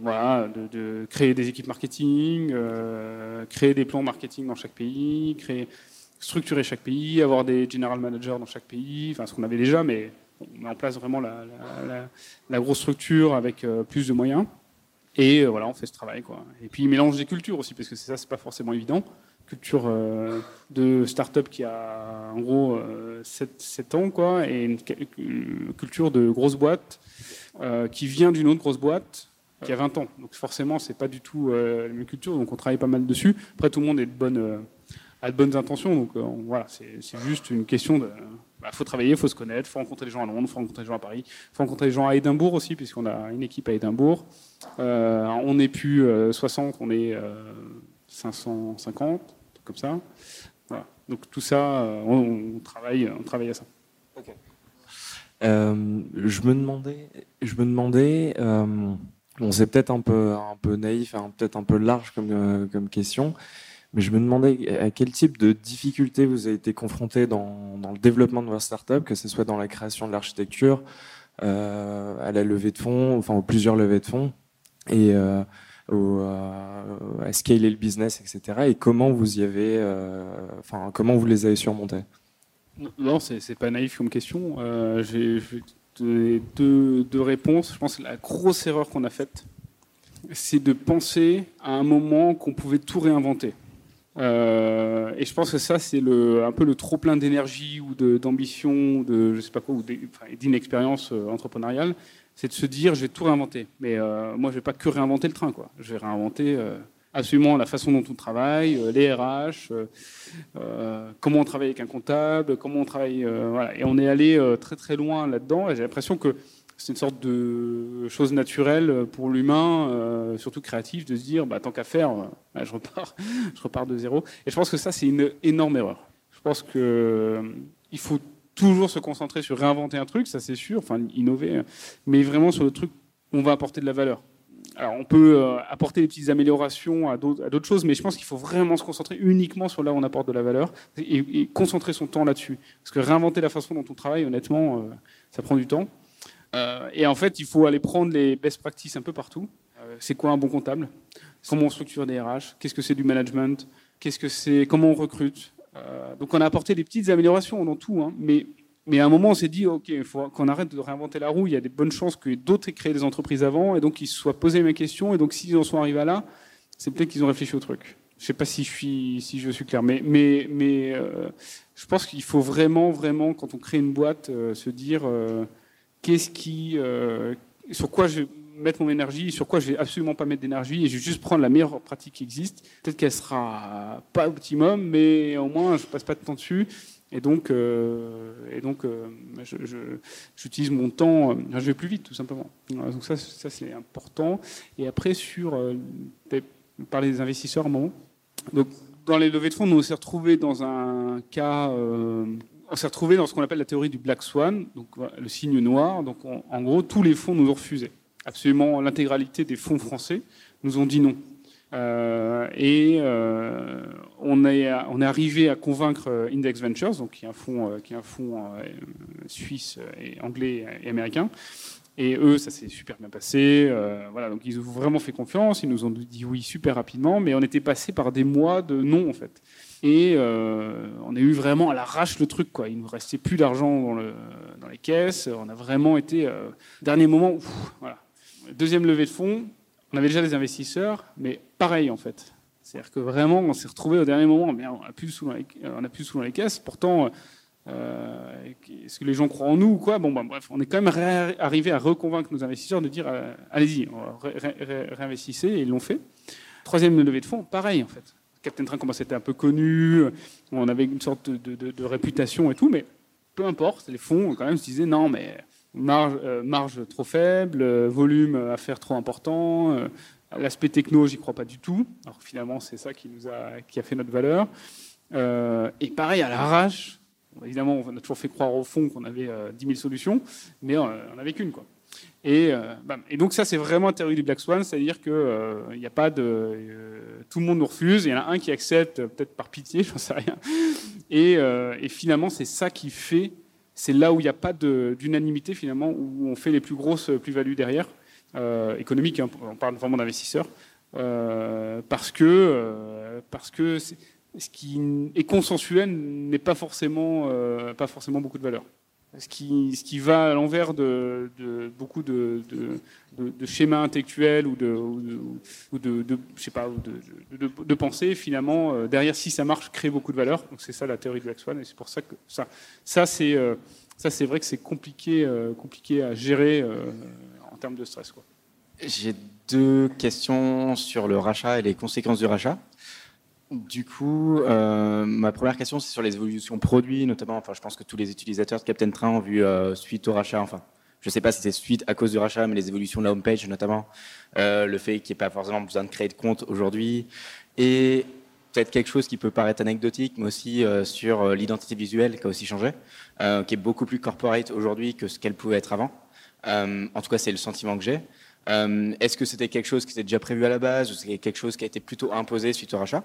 Speaker 1: voilà, de, créer des équipes marketing, euh, créer des plans marketing dans chaque pays, créer, structurer chaque pays, avoir des general managers dans chaque pays, enfin ce qu'on avait déjà, mais on met en place vraiment la, la, grosse structure avec euh, plus de moyens. Et voilà, on fait ce travail. Quoi. Et puis, mélange des cultures aussi, parce que ça, c'est pas forcément évident culture euh, de start-up qui a en gros 7, euh, ans, quoi, et une, culture de grosse boîte euh, qui vient d'une autre grosse boîte qui a 20 ans. Donc forcément, c'est pas du tout la même culture, donc on travaille pas mal dessus. Après, tout le monde est de bonne, a de bonnes intentions, donc voilà, c'est juste une question de. Il bah, faut travailler, il faut se connaître, il faut rencontrer les gens à Londres, il faut rencontrer les gens à Paris, il faut rencontrer les gens à Édimbourg aussi, puisqu'on a une équipe à Édimbourg. On n'est plus 60, on est 550, comme ça. Donc tout ça, euh, on, travaille, on travaille à ça.
Speaker 5: Euh, je me demandais, je me demandais, euh, bon, c'est peut-être un peu, naïf, hein, peut-être un peu large comme, question, mais je me demandais à quel type de difficultés vous avez été confronté dans, dans le développement de votre startup, que ce soit dans la création de l'architecture, à la levée de fonds, enfin aux plusieurs levées de fonds, et au, à scaler le business, etc. Et euh, comment vous les avez surmontés?
Speaker 1: Non, c'est pas naïf comme question. Euh, J'ai deux, deux, réponses. Je pense que la grosse erreur qu'on a faite, c'est de penser à un moment qu'on pouvait tout réinventer. Euh, et je pense que ça, c'est un peu le trop plein d'énergie ou d'ambition, de, je sais pas quoi, ou d'inexpérience euh, entrepreneuriale c'est de se dire je vais tout réinventer. Mais euh, moi, je vais pas que réinventer le train, quoi. Je vais réinventer euh, absolument la façon dont on travaille, euh, les RH, comment on travaille avec un comptable, comment on travaille. Et on est allé très très loin là-dedans. Et j'ai l'impression que c'est une sorte de chose naturelle pour l'humain, surtout créatif, de se dire bah, tant qu'à faire, bah, je repars, je repars de zéro. Et je pense que ça, c'est une énorme erreur. Je pense que il faut toujours se concentrer sur réinventer un truc, ça c'est sûr, enfin innover, mais vraiment sur le truc où on va apporter de la valeur. Alors on peut euh, apporter des petites améliorations à d'autres choses, mais je pense qu'il faut vraiment se concentrer uniquement sur là où on apporte de la valeur et, concentrer son temps là-dessus. Parce que réinventer la façon dont on travaille, honnêtement, euh, ça prend du temps. Euh, et en fait, il faut aller prendre les best practices un peu partout. c'est quoi un bon comptable? Comment on structure des RH Qu'est-ce que c'est du management? Qu'est-ce que c'est? Comment on recrute? Euh, donc on a apporté des petites améliorations dans tout, hein, mais, mais à un moment on s'est dit, ok, il faut qu'on arrête de réinventer la roue, il y a des bonnes chances que d'autres aient créé des entreprises avant, et donc ils se soient posés mes questions, et donc s'ils en sont arrivés là, c'est peut-être qu'ils ont réfléchi au truc. Je sais pas si je suis, si je suis clair, mais, mais, mais euh, je pense qu'il faut vraiment, vraiment, quand on crée une boîte, euh, se dire qu'est-ce qui, sur quoi je mettre mon énergie, sur quoi je vais absolument pas mettre d'énergie, et je vais juste prendre la meilleure pratique qui existe. Peut-être qu'elle sera pas optimum, mais au moins je passe pas de temps dessus. Et donc, euh, et donc, euh, j'utilise mon temps. Euh, je vais plus vite, tout simplement. Donc ça, ça c'est important. Et après sur parler des investisseurs, moment. Donc, dans les levées de fonds, nous on s'est retrouvé dans un cas. on s'est retrouvé dans ce qu'on appelle la théorie du black swan, donc le signe noir. Donc, en gros, tous les fonds nous ont refusé absolument l'intégralité des fonds français nous ont dit non. Euh, et euh, on, est, arrivé à convaincre euh, Index Ventures, donc qui est un fonds, qui est un fonds suisse et anglais et américain. Et eux, ça s'est super bien passé. voilà, donc ils ont vraiment fait confiance. Ils nous ont dit oui super rapidement, mais on était passé par des mois de non en fait. Et on a eu vraiment à l'arrache le truc quoi. Il nous restait plus d'argent dans, le, dans les caisses. On a vraiment été dernier moment. voilà, Deuxième levée de fonds, on avait déjà des investisseurs, mais pareil en fait. C'est-à-dire que vraiment, on s'est retrouvé au dernier moment, on n'a plus sous les, on a sous dans les caisses. Pourtant, est-ce que les gens croient en nous ou quoi? Bon, bah, bref, on est quand même arrivé à reconvaincre nos investisseurs de dire allez-y, réinvestissez, et ils l'ont fait. Troisième levée de fonds, pareil en fait. Captain Train commençait à être un peu connu, on avait une sorte de, réputation et tout, mais peu importe, les fonds quand même se disaient non, mais marge, marge trop faible, volume à faire trop important, L'aspect techno, j'y crois pas du tout. Alors finalement, c'est ça qui nous a, qui a fait notre valeur. Euh, et pareil, à l'arrache, évidemment, on a toujours fait croire au fond qu'on avait 10 euh, 000 solutions, mais on n'en avait qu'une. Quoi. Et, euh, donc ça, c'est vraiment la théorie du Black Swan, c'est-à-dire que il a pas de, tout le monde nous refuse. Il y en a un qui accepte, peut-être par pitié, j'en sais rien. Et finalement, c'est ça qui fait, c'est là où il n'y a pas d'unanimité finalement, où on fait les plus grosses plus-values derrière. Euh, économique, hein, on parle vraiment d'investisseurs, euh, parce que, euh, ce qui est consensuel n'est pas forcément, pas forcément beaucoup de valeur. Ce qui, va à l'envers de, beaucoup de, schémas intellectuels ou de, ou de, sais pas, de, finalement, derrière, si ça marche, crée beaucoup de valeur. Donc c'est ça la théorie de Black Swan, et c'est pour ça que ça, ça c'est, c'est vrai que c'est compliqué, compliqué à gérer termes de stress.
Speaker 6: J'ai deux questions sur le rachat et les conséquences du rachat. Du coup, euh, ma première question, c'est sur les évolutions produits, notamment. Enfin, je pense que tous les utilisateurs de Captain Train ont vu euh, suite au rachat. Enfin, je ne sais pas si c'est suite à cause du rachat, mais les évolutions de la homepage, notamment euh, le fait qu'il n'y ait pas forcément besoin de créer de compte aujourd'hui, et peut-être quelque chose qui peut paraître anecdotique, mais aussi sur l'identité visuelle qui a aussi changé, qui est beaucoup plus corporate aujourd'hui que ce qu'elle pouvait être avant. En tout cas, c'est le sentiment que j'ai. Euh, est-ce que c'était quelque chose qui était déjà prévu à la base ou c'est quelque chose qui a été plutôt imposé suite au rachat?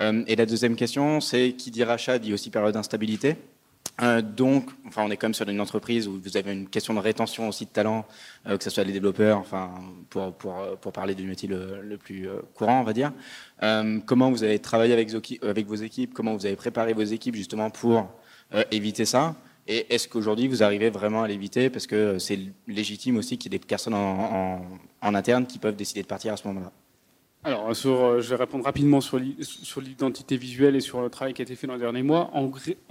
Speaker 6: Euh, Et la deuxième question, c'est qui dit rachat dit aussi période d'instabilité. donc, enfin, on est quand même sur une entreprise où vous avez une question de rétention aussi de talent, que ce soit les développeurs, enfin, pour, pour, pour parler du métier le, plus courant, on va dire. comment vous avez travaillé avec, avec, vos équipes? Comment vous avez préparé vos équipes justement pour éviter ça? Et est-ce qu'aujourd'hui, vous arrivez vraiment à l'éviter Parce que c'est légitime aussi qu'il y ait des personnes en, interne qui peuvent décider de partir à ce moment-là?
Speaker 1: Alors, euh, je vais répondre rapidement sur l'identité visuelle et sur le travail qui a été fait dans les derniers mois. En,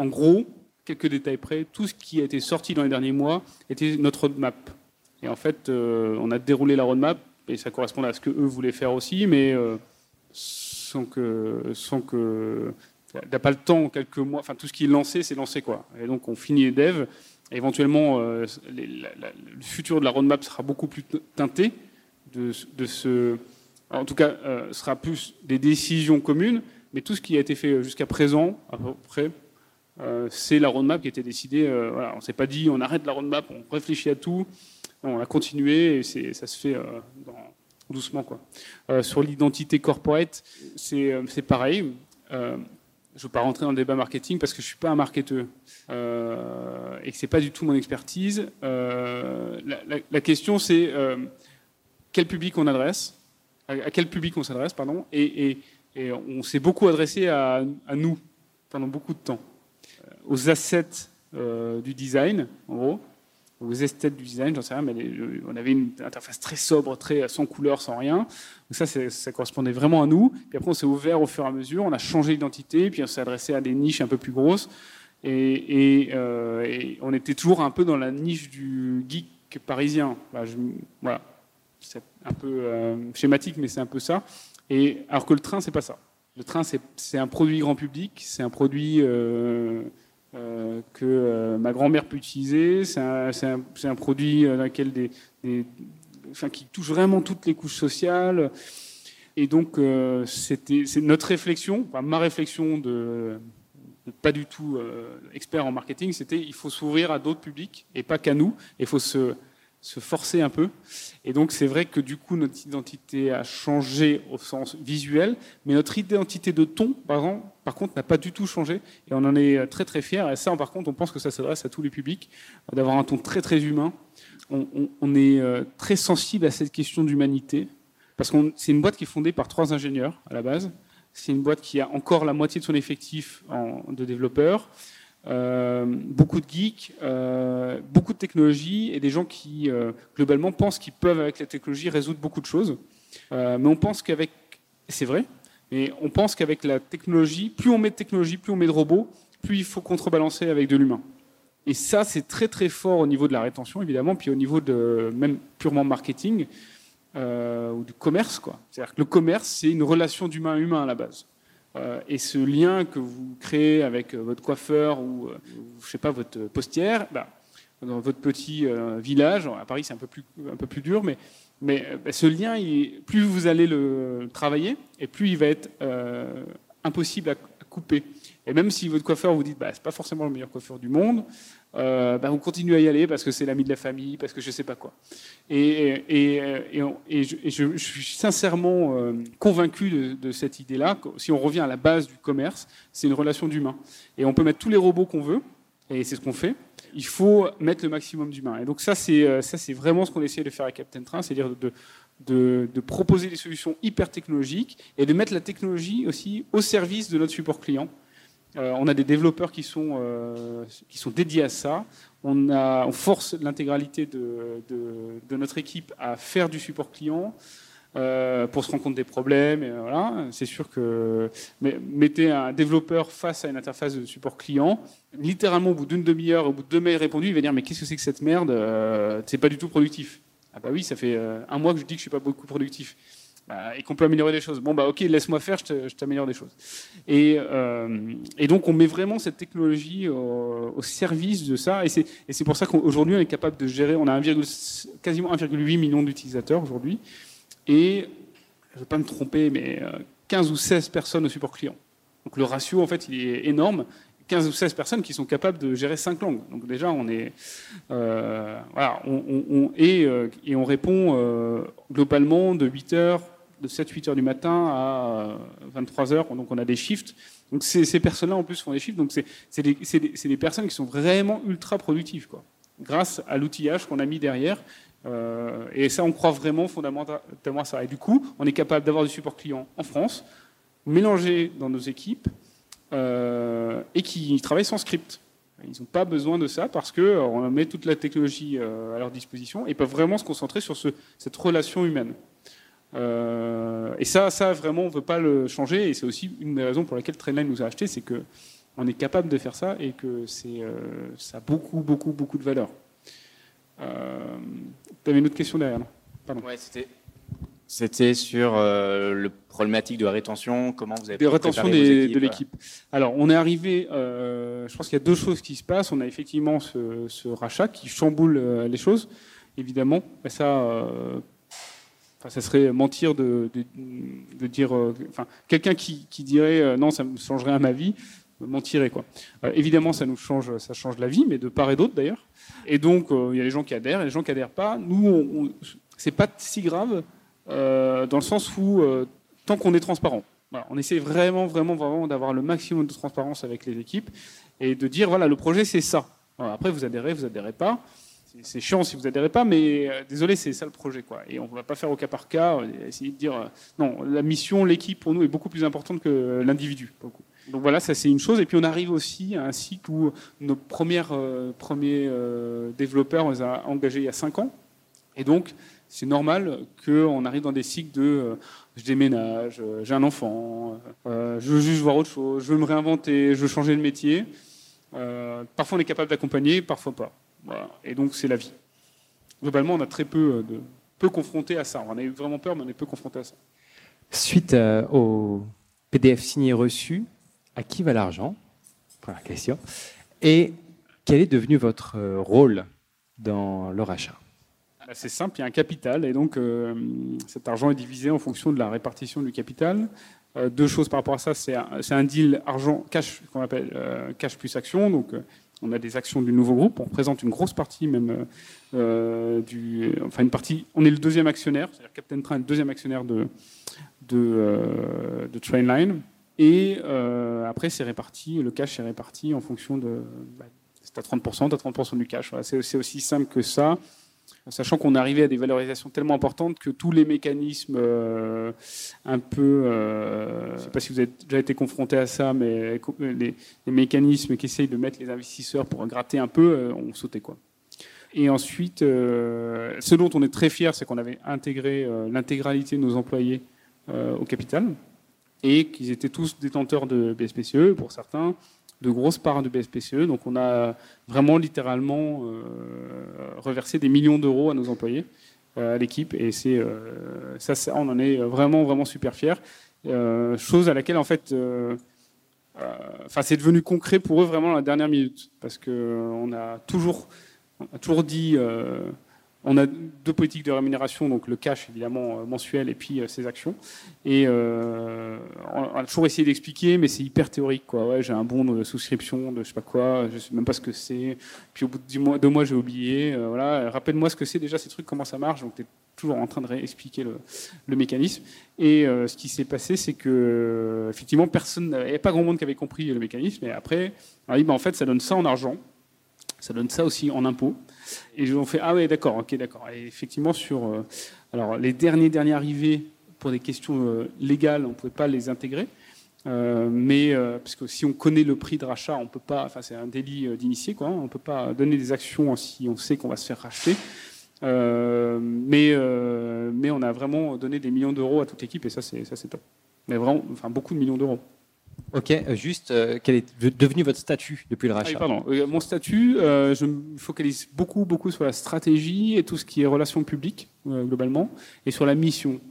Speaker 1: gros, quelques détails près, tout ce qui a été sorti dans les derniers mois était notre roadmap. Et en fait, euh, on a déroulé la roadmap, et ça correspond à ce que eux voulaient faire aussi, mais euh, sans que, sans que n'a pas le temps, quelques mois, enfin tout ce qui est lancé, c'est lancé quoi. Et donc on finit les devs. éventuellement, euh, le futur de la roadmap sera beaucoup plus teinté de, ce, en tout cas, euh, sera plus des décisions communes. Mais tout ce qui a été fait jusqu'à présent, à peu près, euh, c'est la roadmap qui a été décidée. Voilà, on s'est pas dit on arrête la roadmap, on réfléchit à tout. on a continué et ça se fait doucement quoi. sur l'identité corporate, c'est pareil je ne veux pas rentrer dans le débat marketing parce que je ne suis pas un marketeur euh, et que ce n'est pas du tout mon expertise. Euh, la, question, c'est euh, quel public on adresse, à, quel public on s'adresse, pardon, et, on s'est beaucoup adressé à, à, nous pendant beaucoup de temps, aux assets du design, en gros, aux esthètes du design, j'en sais rien, mais on avait une interface très sobre, très sans couleur, sans rien. Donc ça, ça correspondait vraiment à nous. Puis après, on s'est ouvert au fur et à mesure, on a changé d'identité, puis on s'est adressé à des niches un peu plus grosses. Et, euh, on était toujours un peu dans la niche du geek parisien. Bah, voilà, c'est un peu euh, schématique, mais c'est un peu ça. Et alors que le train, c'est pas ça. Le train, c'est un produit grand public, c'est un produit euh, euh, que euh, ma grand-mère peut utiliser. C'est un, produit euh, dans lequel enfin, qui touche vraiment toutes les couches sociales. Et donc, c'était c'est notre réflexion, ma réflexion de, pas du tout expert en marketing, c'était il faut s'ouvrir à d'autres publics et pas qu'à nous. Il faut se se forcer un peu. Et donc c'est vrai que du coup notre identité a changé au sens visuel, mais notre identité de ton, par exemple, par contre, n'a pas du tout changé. Et on en est très très fiers. Et ça, par contre, on pense que ça s'adresse à tous les publics, d'avoir un ton très très humain. On, est euh, très sensible à cette question d'humanité, parce que c'est une boîte qui est fondée par trois ingénieurs à la base. C'est une boîte qui a encore la moitié de son effectif de développeurs. Euh, beaucoup de geeks, euh, beaucoup de technologies et des gens qui, euh, globalement, pensent qu'ils peuvent, avec la technologie, résoudre beaucoup de choses. mais on pense qu'avec. C'est vrai, mais on pense qu'avec la technologie, plus on met de technologie, plus on met de robots, plus il faut contrebalancer avec de l'humain. Et ça, c'est très très fort au niveau de la rétention, évidemment, puis au niveau de même purement marketing ou du commerce. C'est-à-dire que le commerce, c'est une relation d'humain à humain à la base. Euh, et ce lien que vous créez avec euh, votre coiffeur ou, je sais pas, votre postière, bah, dans votre petit village, à Paris c'est un peu plus, un peu plus dur, mais, mais bah, ce lien, plus vous allez le travailler, et plus il va être impossible à couper. Et même si votre coiffeur vous dit bah, c'est pas forcément le meilleur coiffeur du monde, euh, bah, vous continuez à y aller parce que c'est l'ami de la famille, parce que je sais pas quoi. Et, et, et, je, suis sincèrement euh, convaincu de, cette idée-là. Si on revient à la base du commerce, c'est une relation d'humain. Et on peut mettre tous les robots qu'on veut, et c'est ce qu'on fait. Il faut mettre le maximum d'humain. Et donc ça, c'est euh, ça, c'est vraiment ce qu'on essaie de faire avec Captain Train, c'est-à-dire de, de, proposer des solutions hyper technologiques et de mettre la technologie aussi au service de notre support client. Euh, on a des développeurs qui sont, euh, qui sont dédiés à ça. On, force l'intégralité de, de, notre équipe à faire du support client. Euh, pour se rendre compte des problèmes. Voilà, c'est sûr que mettez un développeur face à une interface de support client, littéralement au bout d'une demi-heure, au bout de deux mails répondus, il va dire mais qu'est-ce que c'est que cette merde? C'est pas du tout productif. Ah bah oui, ça fait un mois que je dis que je suis pas beaucoup productif. Bah, et qu'on peut améliorer les choses. Bon, bah ok, laisse-moi faire, je t'améliore des choses. Et, euh, et, donc, on met vraiment cette technologie au, service de ça. Et c'est pour ça qu'aujourd'hui, on est capable de gérer, on a 1, quasiment 1,8 million d'utilisateurs aujourd'hui. Et, je ne vais pas me tromper, mais 15 euh, ou 16 personnes au support client. Donc le ratio, en fait, il est énorme. 15 ou 16 personnes qui sont capables de gérer 5 langues. Donc déjà, on est... Euh, voilà, on, on, et, et, on répond globalement de 8 heures de 7-8 heures du matin à 23 heures. Donc on a des shifts. Donc ces, personnes-là en plus font des shifts. Donc c'est des, des, personnes qui sont vraiment ultra productives, quoi, grâce à l'outillage qu'on a mis derrière. Euh, et ça, on croit vraiment fondamentalement à ça. Et du coup, on est capable d'avoir du support client en France, mélangé dans nos équipes, euh, et qui travaillent sans script. Ils n'ont pas besoin de ça parce qu'on met toute la technologie euh, à leur disposition et peuvent vraiment se concentrer sur ce, cette relation humaine. Euh, et ça, ça vraiment, on ne veut pas le changer. Et c'est aussi une des raisons pour laquelle Trainline nous a acheté, c'est que on est capable de faire ça et que euh, ça a beaucoup, beaucoup, beaucoup de valeur. Euh, tu avais une autre question derrière,
Speaker 6: Pardon. Ouais, c'était, c'était sur le problématique de la rétention. Comment vous avez
Speaker 1: de rétention des, de l'équipe. Alors, on est arrivé. je pense qu'il y a deux choses qui se passent. On a effectivement ce, ce rachat qui chamboule les choses, évidemment. Et ça, ça serait mentir de, dire. Euh, enfin, quelqu'un qui, dirait euh, non, ça me changerait à ma vie, mentirait quoi. Euh, évidemment, ça nous change, ça change la vie, mais de part et d'autre d'ailleurs. Et donc, il y a les gens qui adhèrent, et les gens qui adhèrent pas. Nous, c'est pas si grave dans le sens où tant qu'on est transparent. on essaie vraiment, vraiment, vraiment d'avoir le maximum de transparence avec les équipes et de dire voilà, le projet c'est ça. après, vous adhérez, vous adhérez pas c'est chiant si vous adhérez pas, mais euh, désolé, c'est ça le projet. Quoi. Et on ne va pas faire au cas par cas, euh, essayer de dire euh, non, la mission, l'équipe pour nous est beaucoup plus importante que l'individu. Donc voilà, ça c'est une chose. Et puis on arrive aussi à un cycle où nos premières, premiers développeurs, on les a engagés il y a 5 ans. Et donc c'est normal qu'on arrive dans des cycles de je déménage, j'ai un enfant, je veux juste voir autre chose, je veux me réinventer, je veux changer de métier. parfois on est capable d'accompagner, parfois pas. Et donc, c'est la vie. Globalement, on a très peu, euh, peu confronté à ça. On a eu vraiment peur, mais on est peu confronté à ça.
Speaker 7: Suite euh, au PDF signé reçu, à qui va l'argent? Première question. Et quel est devenu votre euh, rôle dans le rachat?
Speaker 1: C'est simple, il y a un capital, et donc cet argent est divisé en fonction de la répartition du capital. deux choses par rapport à ça, c'est un, un, deal argent cash qu'on appelle cash plus action, donc on a des actions du nouveau groupe, on représente une grosse partie même euh, du, enfin une partie, on est le deuxième actionnaire, c'est-à-dire Captain Train le deuxième actionnaire de de, euh, Trainline, et euh, après c'est réparti, le cash est réparti en fonction de, bah, c'est à 30%, à 30% du cash, c'est aussi simple que ça sachant qu'on arrivé à des valorisations tellement importantes que tous les mécanismes euh, un peu, euh, je ne sais pas si vous avez déjà été confronté à ça, mais les, mécanismes qui essayent de mettre les investisseurs pour gratter un peu, euh, ont sauté quoi. Et ensuite, ce dont on est très fier, c'est qu'on avait intégré l'intégralité de nos employés au capital et qu'ils étaient tous détenteurs de BSPCE pour certains, de grosses parts de BSPCE. Donc on a vraiment littéralement reversé des millions d'euros à nos employés, à l'équipe. Et c'est ça, ça, on en est vraiment, vraiment super fiers. chose à laquelle, en fait, enfin, c'est devenu concret pour eux vraiment dans la dernière minute. Parce qu'on a toujours, on a toujours dit on a deux politiques de rémunération, donc le cash évidemment euh, mensuel et puis euh, ses actions. Et euh, on a toujours essayé d'expliquer, mais c'est hyper théorique. Quoi. Ouais, j'ai un bon de souscription de je sais pas quoi, je sais même pas ce que c'est. Puis au bout de deux mois, j'ai oublié. voilà, rappelle-moi ce que c'est déjà ces trucs, comment ça marche. Donc tu es toujours en train de réexpliquer le, mécanisme. Et ce qui s'est passé, c'est que effectivement, personne, il n'y avait pas grand monde qui avait compris le mécanisme. Et après, on a dit, bah, en fait, ça donne ça en argent, ça donne ça aussi en impôts. Et ont fait ah ouais d'accord ok d'accord. Et effectivement sur euh, alors les derniers derniers arrivés pour des questions euh, légales on pouvait pas les intégrer. Euh, mais parce que si on connaît le prix de rachat, on peut pas. Enfin, c'est un délit d'initié, quoi. On peut pas donner des actions si on sait qu'on va se faire racheter. mais mais on a vraiment donné des millions d'euros à toute l'équipe et ça c'est ça c'est top. Mais vraiment, enfin beaucoup de millions d'euros.
Speaker 7: Ok, euh, juste, euh, quel est devenu votre statut depuis le ah rachat
Speaker 1: pardon. Euh, mon statut, je me focalise beaucoup, beaucoup sur la stratégie et tout ce qui est relations publiques, globalement, et sur la mission.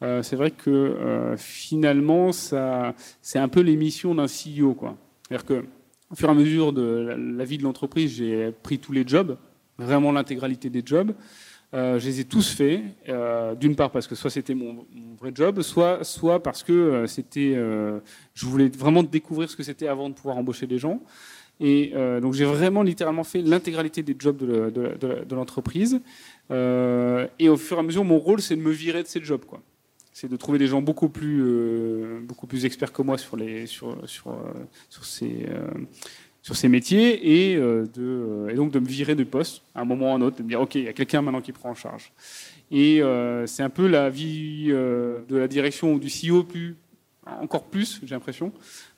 Speaker 1: c'est vrai que finalement, ça, c'est un peu les missions d'un CEO. Quoi. C'est-à-dire que, au fur et à mesure de la vie de l'entreprise, j'ai pris tous les jobs, vraiment l'intégralité des jobs. Euh, je les ai tous faits, euh, d'une part parce que soit c'était mon, vrai job, soit, soit parce que euh, c'était, je voulais vraiment découvrir ce que c'était avant de pouvoir embaucher des gens. Et donc j'ai vraiment littéralement fait l'intégralité des jobs de, l'entreprise. et au fur et à mesure, mon rôle, c'est de me virer de ces jobs. C'est de trouver des gens beaucoup plus, beaucoup plus experts que moi sur, les, sur, sur, sur ces sur ces métiers et, euh, de, euh, et donc de me virer de poste à un moment ou à un autre, de me dire ok, il y a quelqu'un maintenant qui prend en charge. Et euh, c'est un peu la vie de la direction ou du CEO plus, encore plus, j'ai l'impression,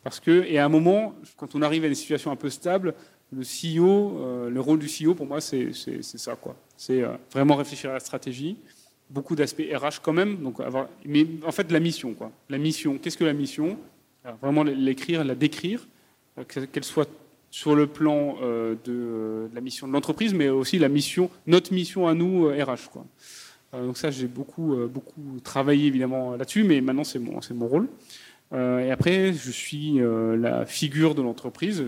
Speaker 1: parce que et à un moment, quand on arrive à des situations un peu stables, le CEO, le rôle du CEO pour moi c'est ça quoi. C'est vraiment réfléchir à la stratégie, beaucoup d'aspects RH quand même, donc avoir, mais en fait la mission quoi. La mission, qu'est-ce que la mission? Vraiment l'écrire, la décrire, qu'elle soit sur le plan euh, de, la mission de l'entreprise, mais aussi la mission, notre mission à nous, RH. Euh. Euh, donc ça, j'ai beaucoup, beaucoup travaillé évidemment là-dessus, mais maintenant c'est mon, mon rôle. et après, je suis la figure de l'entreprise.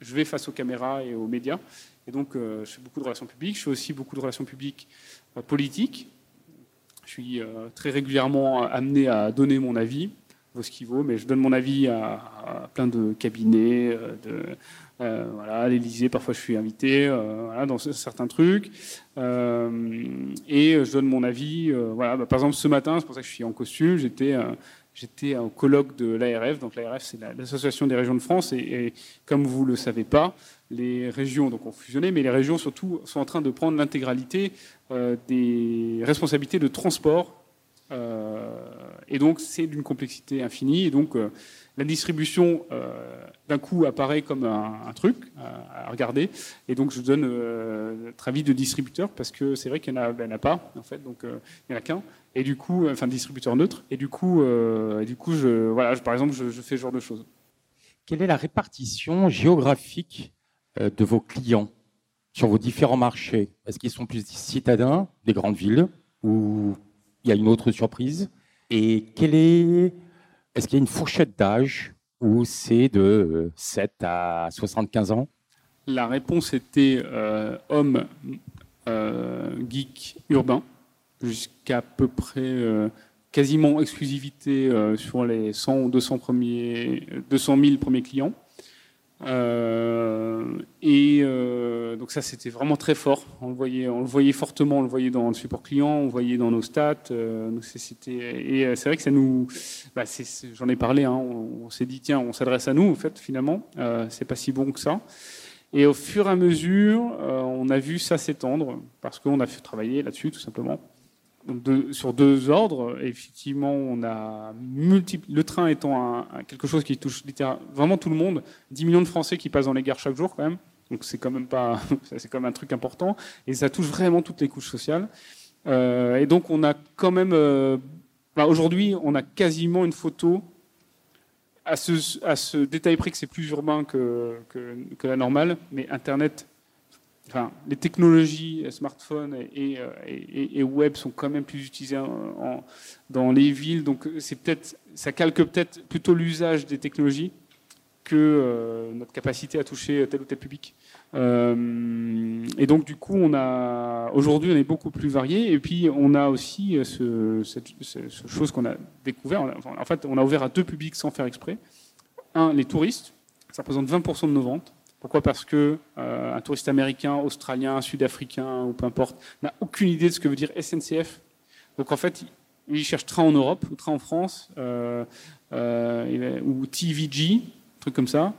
Speaker 1: Je vais face aux caméras et aux médias. Et donc, je fais beaucoup de relations publiques. Je fais aussi beaucoup de relations publiques politiques. Je suis très régulièrement amené à donner mon avis ce qu'il vaut, mais je donne mon avis à, plein de cabinets, euh, euh, à l'Élysée, parfois je suis invité euh, dans certains trucs, et je donne mon avis. bah, par exemple, ce matin, c'est pour ça que je suis en costume, j'étais au colloque de l'ARF. Donc l'ARF, c'est l'Association des régions de France. Et, comme vous le savez pas, les régions donc, ont fusionné, mais les régions surtout sont en train de prendre l'intégralité des responsabilités de transport et donc, c'est d'une complexité infinie. Et donc, euh, la distribution, euh, d'un coup, apparaît comme un, truc à, regarder. Et donc, je donne notre avis de distributeur parce que c'est vrai qu'il n'y en, ben, en, a pas, en fait. Donc, il n'y en a qu'un. Et du coup, enfin, distributeur neutre. Et du coup, du coup voilà, par exemple, je, je, fais ce genre de choses.
Speaker 7: Quelle est la répartition géographique de vos clients sur vos différents marchés? Est-ce qu'ils sont plus citadins des grandes villes ou il y a une autre surprise? Et quelle est, est-ce qu'il y a une fourchette d'âge où c'est de 7 à 75 ans?
Speaker 1: La réponse était euh, homme euh, geek urbain, jusqu'à peu près euh, quasiment exclusivité sur les 100 ou 200, premiers, 200 000 premiers clients. Euh, et euh, donc ça, c'était vraiment très fort. On le voyait, on le voyait fortement, on le voyait dans le support client, on le voyait dans nos stats. Euh, et c'est vrai que ça nous, bah, j'en ai parlé. Hein, on, s'est dit tiens, on s'adresse à nous en fait finalement. c'est pas si bon que ça. Et au fur et à mesure, on a vu ça s'étendre parce qu'on a fait travailler là-dessus tout simplement sur deux ordres, effectivement, on a le train étant quelque chose qui touche vraiment tout le monde, 10 millions de Français qui passent dans les gares chaque jour quand même, donc c'est quand même pas, c'est un truc important, et ça touche vraiment toutes les couches sociales. Euh, et donc on a quand même, euh, bah, aujourd'hui, on a quasiment une photo à ce, détail près que c'est plus urbain que, que la normale, mais Internet Enfin, les technologies smartphones et, et, et, web sont quand même plus utilisées dans les villes, donc c'est peut-être, ça calque peut-être plutôt l'usage des technologies que euh, notre capacité à toucher tel ou tel public. Euh, et donc du coup, aujourd'hui on est beaucoup plus varié, et puis on a aussi ce, cette, chose qu'on a découvert. En fait, on a ouvert à deux publics sans faire exprès. Un, les touristes, ça représente 20% de nos ventes. Pourquoi Parce que euh, un touriste américain, australien, sud-africain ou peu importe n'a aucune idée de ce que veut dire SNCF. Donc en fait, il cherche train en Europe ou train en France euh, euh, ou TVG, truc comme ça,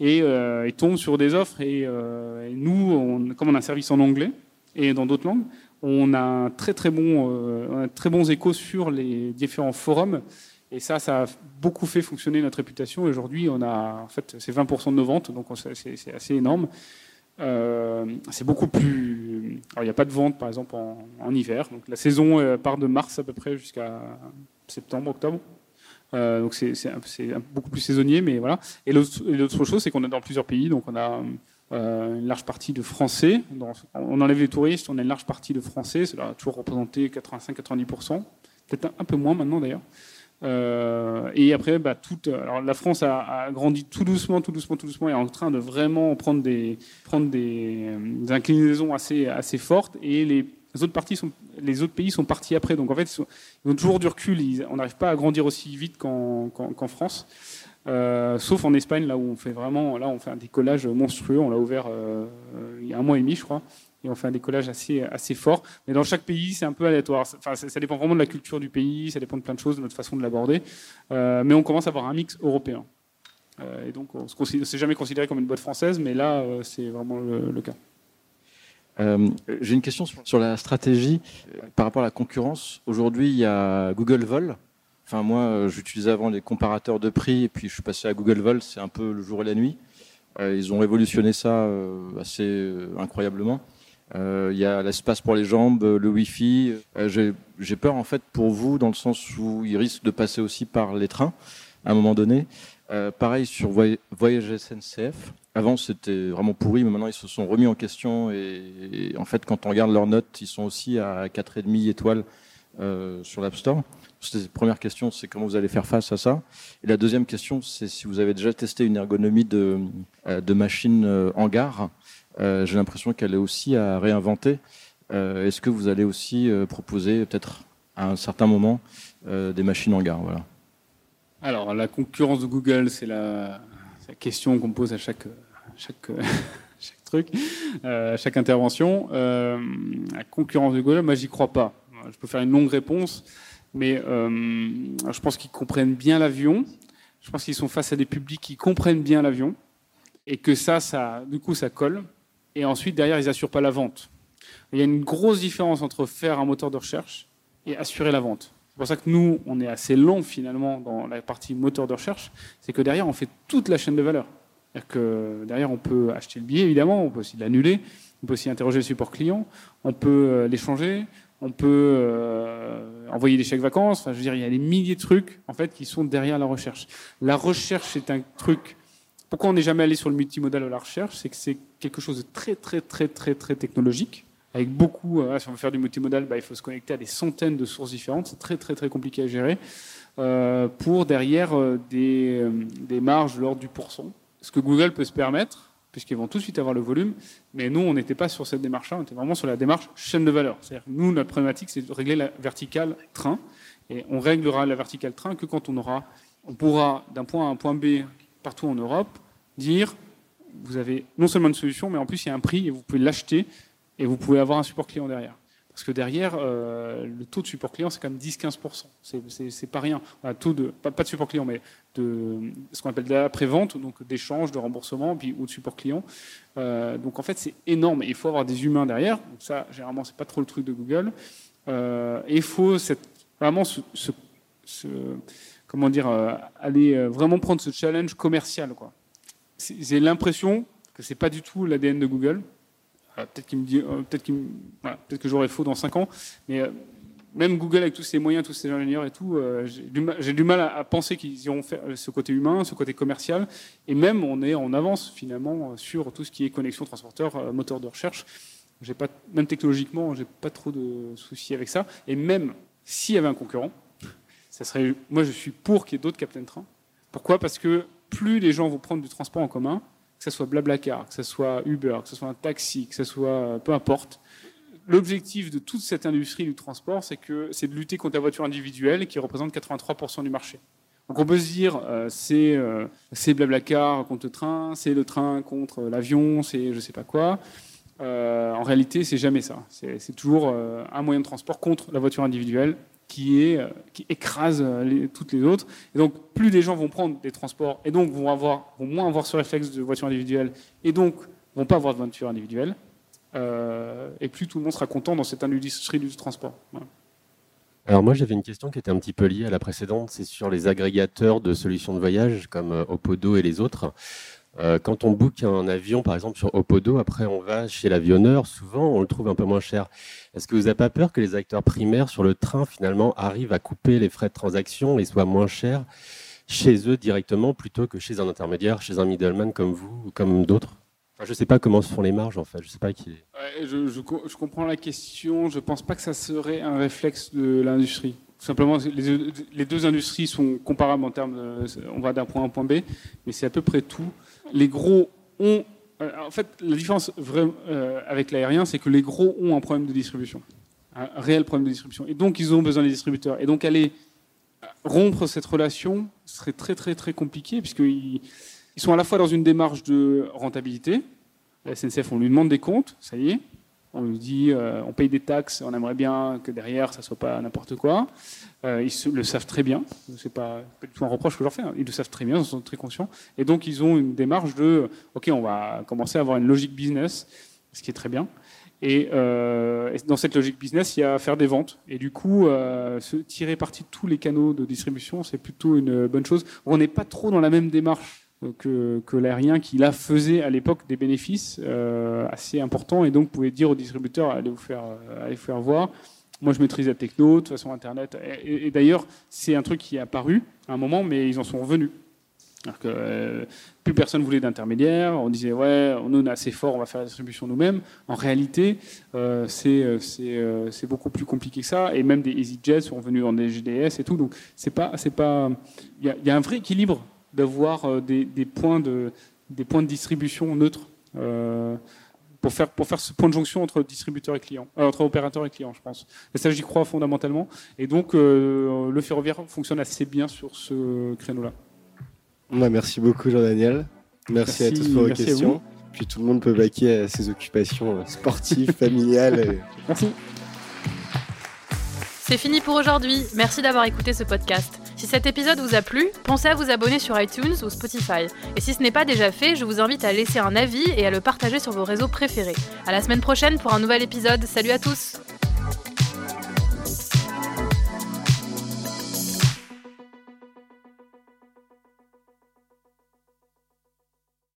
Speaker 1: et il tombe sur des offres. Et, nous, on, comme on a un service en anglais et dans d'autres langues, on a un très très bon, très bons échos sur les différents forums et ça, ça a beaucoup fait fonctionner notre réputation. Aujourd'hui, on a, en fait, c'est 20% de nos ventes, donc c'est assez énorme. Euh, c'est beaucoup plus. Il n'y a pas de vente, par exemple, en, hiver. Donc, la saison euh, part de mars à peu près jusqu'à septembre, octobre. Euh, donc, c'est beaucoup plus saisonnier, mais voilà. Et l'autre chose, c'est qu'on est dans plusieurs pays. Donc, on a une large partie de Français. on enlève les touristes, on a une large partie de Français. Cela a toujours représenté 85-90%. Peut-être un, peu moins maintenant, d'ailleurs. Euh, et après, bah, toute, alors la France a, grandi tout doucement, tout doucement, tout doucement, et est en train de vraiment prendre des, prendre des, inclinaisons assez, assez fortes. Et les autres, parties sont, les autres pays sont partis après. Donc en fait, ils, ont toujours du recul. on n'arrive pas à grandir aussi vite qu'en France. Euh, sauf en Espagne, là où on fait vraiment, là on fait un décollage monstrueux. On l'a ouvert euh, il y a un mois et demi, je crois et on fait un décollage assez, assez fort. Mais dans chaque pays, c'est un peu aléatoire. Enfin, ça, dépend vraiment de la culture du pays, ça dépend de plein de choses, de notre façon de l'aborder. Euh, mais on commence à avoir un mix européen. Euh, et donc, on ne s'est jamais considéré comme une boîte française, mais là, euh, c'est vraiment le, cas.
Speaker 8: J'ai une question sur, la stratégie par rapport à la concurrence. Aujourd'hui, il y a Google Vol. Enfin, moi, j'utilisais avant les comparateurs de prix, et puis je suis passé à Google Vol. C'est un peu le jour et la nuit. ils ont révolutionné ça assez incroyablement. Euh, il y a l'espace pour les jambes, le Wi-Fi. Euh, j'ai peur en fait pour vous dans le sens où il risque de passer aussi par les trains à un moment donné. Euh, pareil sur Voyage SNCF. Avant c'était vraiment pourri, mais maintenant ils se sont remis en question et, en fait quand on regarde leurs notes, ils sont aussi à 4,5 étoiles sur l'App Store. La première question, c'est comment vous allez faire face à ça. Et la deuxième question, c'est si vous avez déjà testé une ergonomie de, de machine en gare. Euh, j'ai l'impression qu'elle est aussi à réinventer. Euh, est-ce que vous allez aussi euh, proposer peut-être à un certain moment des machines en gare voilà.
Speaker 1: Alors, la concurrence de Google, c'est la, question qu'on pose à chaque, chaque, chaque truc, à chaque intervention. la concurrence de Google, moi, j'y crois pas. Je peux faire une longue réponse, mais je pense qu'ils comprennent bien l'avion. Je pense qu'ils sont face à des publics qui comprennent bien l'avion et que ça, ça, du coup, ça colle et ensuite derrière ils n'assurent pas la vente. Il y a une grosse différence entre faire un moteur de recherche et assurer la vente. C'est pour ça que nous, on est assez long finalement dans la partie moteur de recherche, c'est que derrière on fait toute la chaîne de valeur. C'est-à-dire que derrière on peut acheter le billet évidemment, on peut aussi l'annuler, on peut aussi interroger le support client, on peut euh, l'échanger, on peut euh, envoyer des chèques vacances. Enfin, je veux dire, il y a des milliers de trucs en fait qui sont derrière la recherche. La recherche est un truc pourquoi on n'est jamais allé sur le multimodal à la recherche C'est que c'est quelque chose de très, très, très, très, très technologique. Avec beaucoup, euh, si on veut faire du multimodal, bah, il faut se connecter à des centaines de sources différentes. C'est très, très, très compliqué à gérer. Euh, pour derrière euh, des, des, marges de l'ordre du pourcent. Ce que Google peut se permettre, puisqu'ils vont tout de suite avoir le volume. Mais nous, on n'était pas sur cette démarche-là, on était vraiment sur la démarche chaîne de valeur. C'est-à-dire nous, notre problématique, c'est de régler la verticale train. Et on réglera la verticale train que quand on aura, on pourra d'un point A à un point B partout en Europe, dire vous avez non seulement une solution, mais en plus il y a un prix et vous pouvez l'acheter et vous pouvez avoir un support client derrière. Parce que derrière, euh, le taux de support client, c'est quand même 10-15%. C'est pas rien. taux de, pas, de support client, mais de ce qu'on appelle de la vente donc d'échange, de remboursement, puis, ou de support client. Euh, donc en fait, c'est énorme. il faut avoir des humains derrière. Donc ça, généralement, c'est pas trop le truc de Google. Euh, et il faut vraiment ce, ce comment dire, euh, aller euh, vraiment prendre ce challenge commercial. Quoi. J'ai l'impression que c'est pas du tout l'ADN de Google. peut-être qu'il me dit, peut-être, peut que j'aurai faux dans 5 ans, mais même Google avec tous ses moyens, tous ses ingénieurs et tout, euh, j'ai du, mal à, penser qu'ils iront faire ce côté humain, ce côté commercial. Et même, on est en avance finalement sur tout ce qui est connexion transporteur, euh, moteur de recherche. J'ai pas, même technologiquement, j'ai pas trop de soucis avec ça. Et même s'il y avait un concurrent, moi je suis pour qu'il y ait d'autres Captain Train. Pourquoi? Parce que plus les gens vont prendre du transport en commun, que ce soit Blablacar, que ce soit Uber, que ce soit un taxi, que ce soit euh, peu importe, l'objectif de toute cette industrie du transport, c'est que c'est de lutter contre la voiture individuelle qui représente 83% du marché. Donc on peut se dire euh, c'est euh, c'est Blablacar contre le train, c'est le train contre l'avion, c'est je sais pas quoi. En réalité, c'est jamais ça. C'est toujours un moyen de transport contre la voiture individuelle qui est qui écrase les, toutes les autres. Et donc plus les gens vont prendre des transports et donc vont avoir vont moins avoir ce réflexe de voiture individuelle et donc vont pas avoir de voiture individuelle euh, et plus tout le monde sera content dans cette industrie du transport.
Speaker 9: Alors moi j'avais une question qui était un petit peu liée à la précédente, c'est sur les agrégateurs de solutions de voyage comme euh, Opodo et les autres. Euh, quand on book un avion par exemple sur Opodo, après on va chez l'avionneur, souvent on le trouve un peu moins cher. Est-ce que vous n'avez pas peur que les acteurs primaires sur le train finalement arrivent à couper les frais de transaction et soient moins chers chez eux directement plutôt que chez un intermédiaire, chez un middleman comme vous ou comme d'autres? Je ne sais pas comment se font les marges en fait. Je sais pas qui.
Speaker 1: je, comprends la question. Je pense pas que ça serait un réflexe de l'industrie. Simplement, les, les, deux industries sont comparables en termes. De, on va d'un point A à un point B, mais c'est à peu près tout. Les gros ont. Euh, en fait, la différence euh, avec l'aérien, c'est que les gros ont un problème de distribution, un réel problème de distribution, et donc ils ont besoin des distributeurs. Et donc aller rompre cette relation serait très très très compliqué puisqu'ils ils sont à la fois dans une démarche de rentabilité. La SNCF, on lui demande des comptes, ça y est. On lui dit, euh, on paye des taxes, on aimerait bien que derrière, ça soit pas n'importe quoi. Euh, ils le savent très bien. C'est pas, pas du tout un reproche que je leur fais. Hein. Ils le savent très bien, ils sont très conscients. Et donc, ils ont une démarche de, ok, on va commencer à avoir une logique business, ce qui est très bien. Et, euh, dans cette logique business, il y a à faire des ventes. Et du coup, euh, tirer parti de tous les canaux de distribution, c'est plutôt une bonne chose. On n'est pas trop dans la même démarche que, que l'aérien qui là faisait à l'époque des bénéfices euh, assez importants et donc pouvait dire aux distributeurs allez vous faire, euh, allez vous faire voir. Moi, je maîtrise la techno, de toute façon, Internet. Et, d'ailleurs, c'est un truc qui est apparu à un moment, mais ils en sont revenus. Euh, plus personne voulait d'intermédiaire. On disait ouais, on est assez fort, on va faire la distribution nous-mêmes. En réalité, euh, c'est c'est beaucoup plus compliqué que ça. Et même des EasyJet sont venus dans des GDS et tout. Donc c'est pas. Il y, a un vrai équilibre d'avoir euh, des, points de, des points de distribution neutres euh, pour faire, pour faire ce point de jonction entre distributeur et client, euh, entre opérateur et client, je pense. Et ça, j'y crois fondamentalement. Et donc, le ferroviaire fonctionne assez bien sur ce créneau-là.
Speaker 3: Bah, merci beaucoup, Jean-Daniel. Merci, à tous pour vos questions. Puis tout le monde peut vaquer à ses occupations sportives, familiales.
Speaker 1: Merci.
Speaker 2: C'est fini pour aujourd'hui. Merci d'avoir écouté ce podcast. Si cet épisode vous a plu, pensez à vous abonner sur iTunes ou Spotify. Et si ce n'est pas déjà fait, je vous invite à laisser un avis et à le partager sur vos réseaux préférés. À la semaine prochaine pour un nouvel épisode. Salut à tous!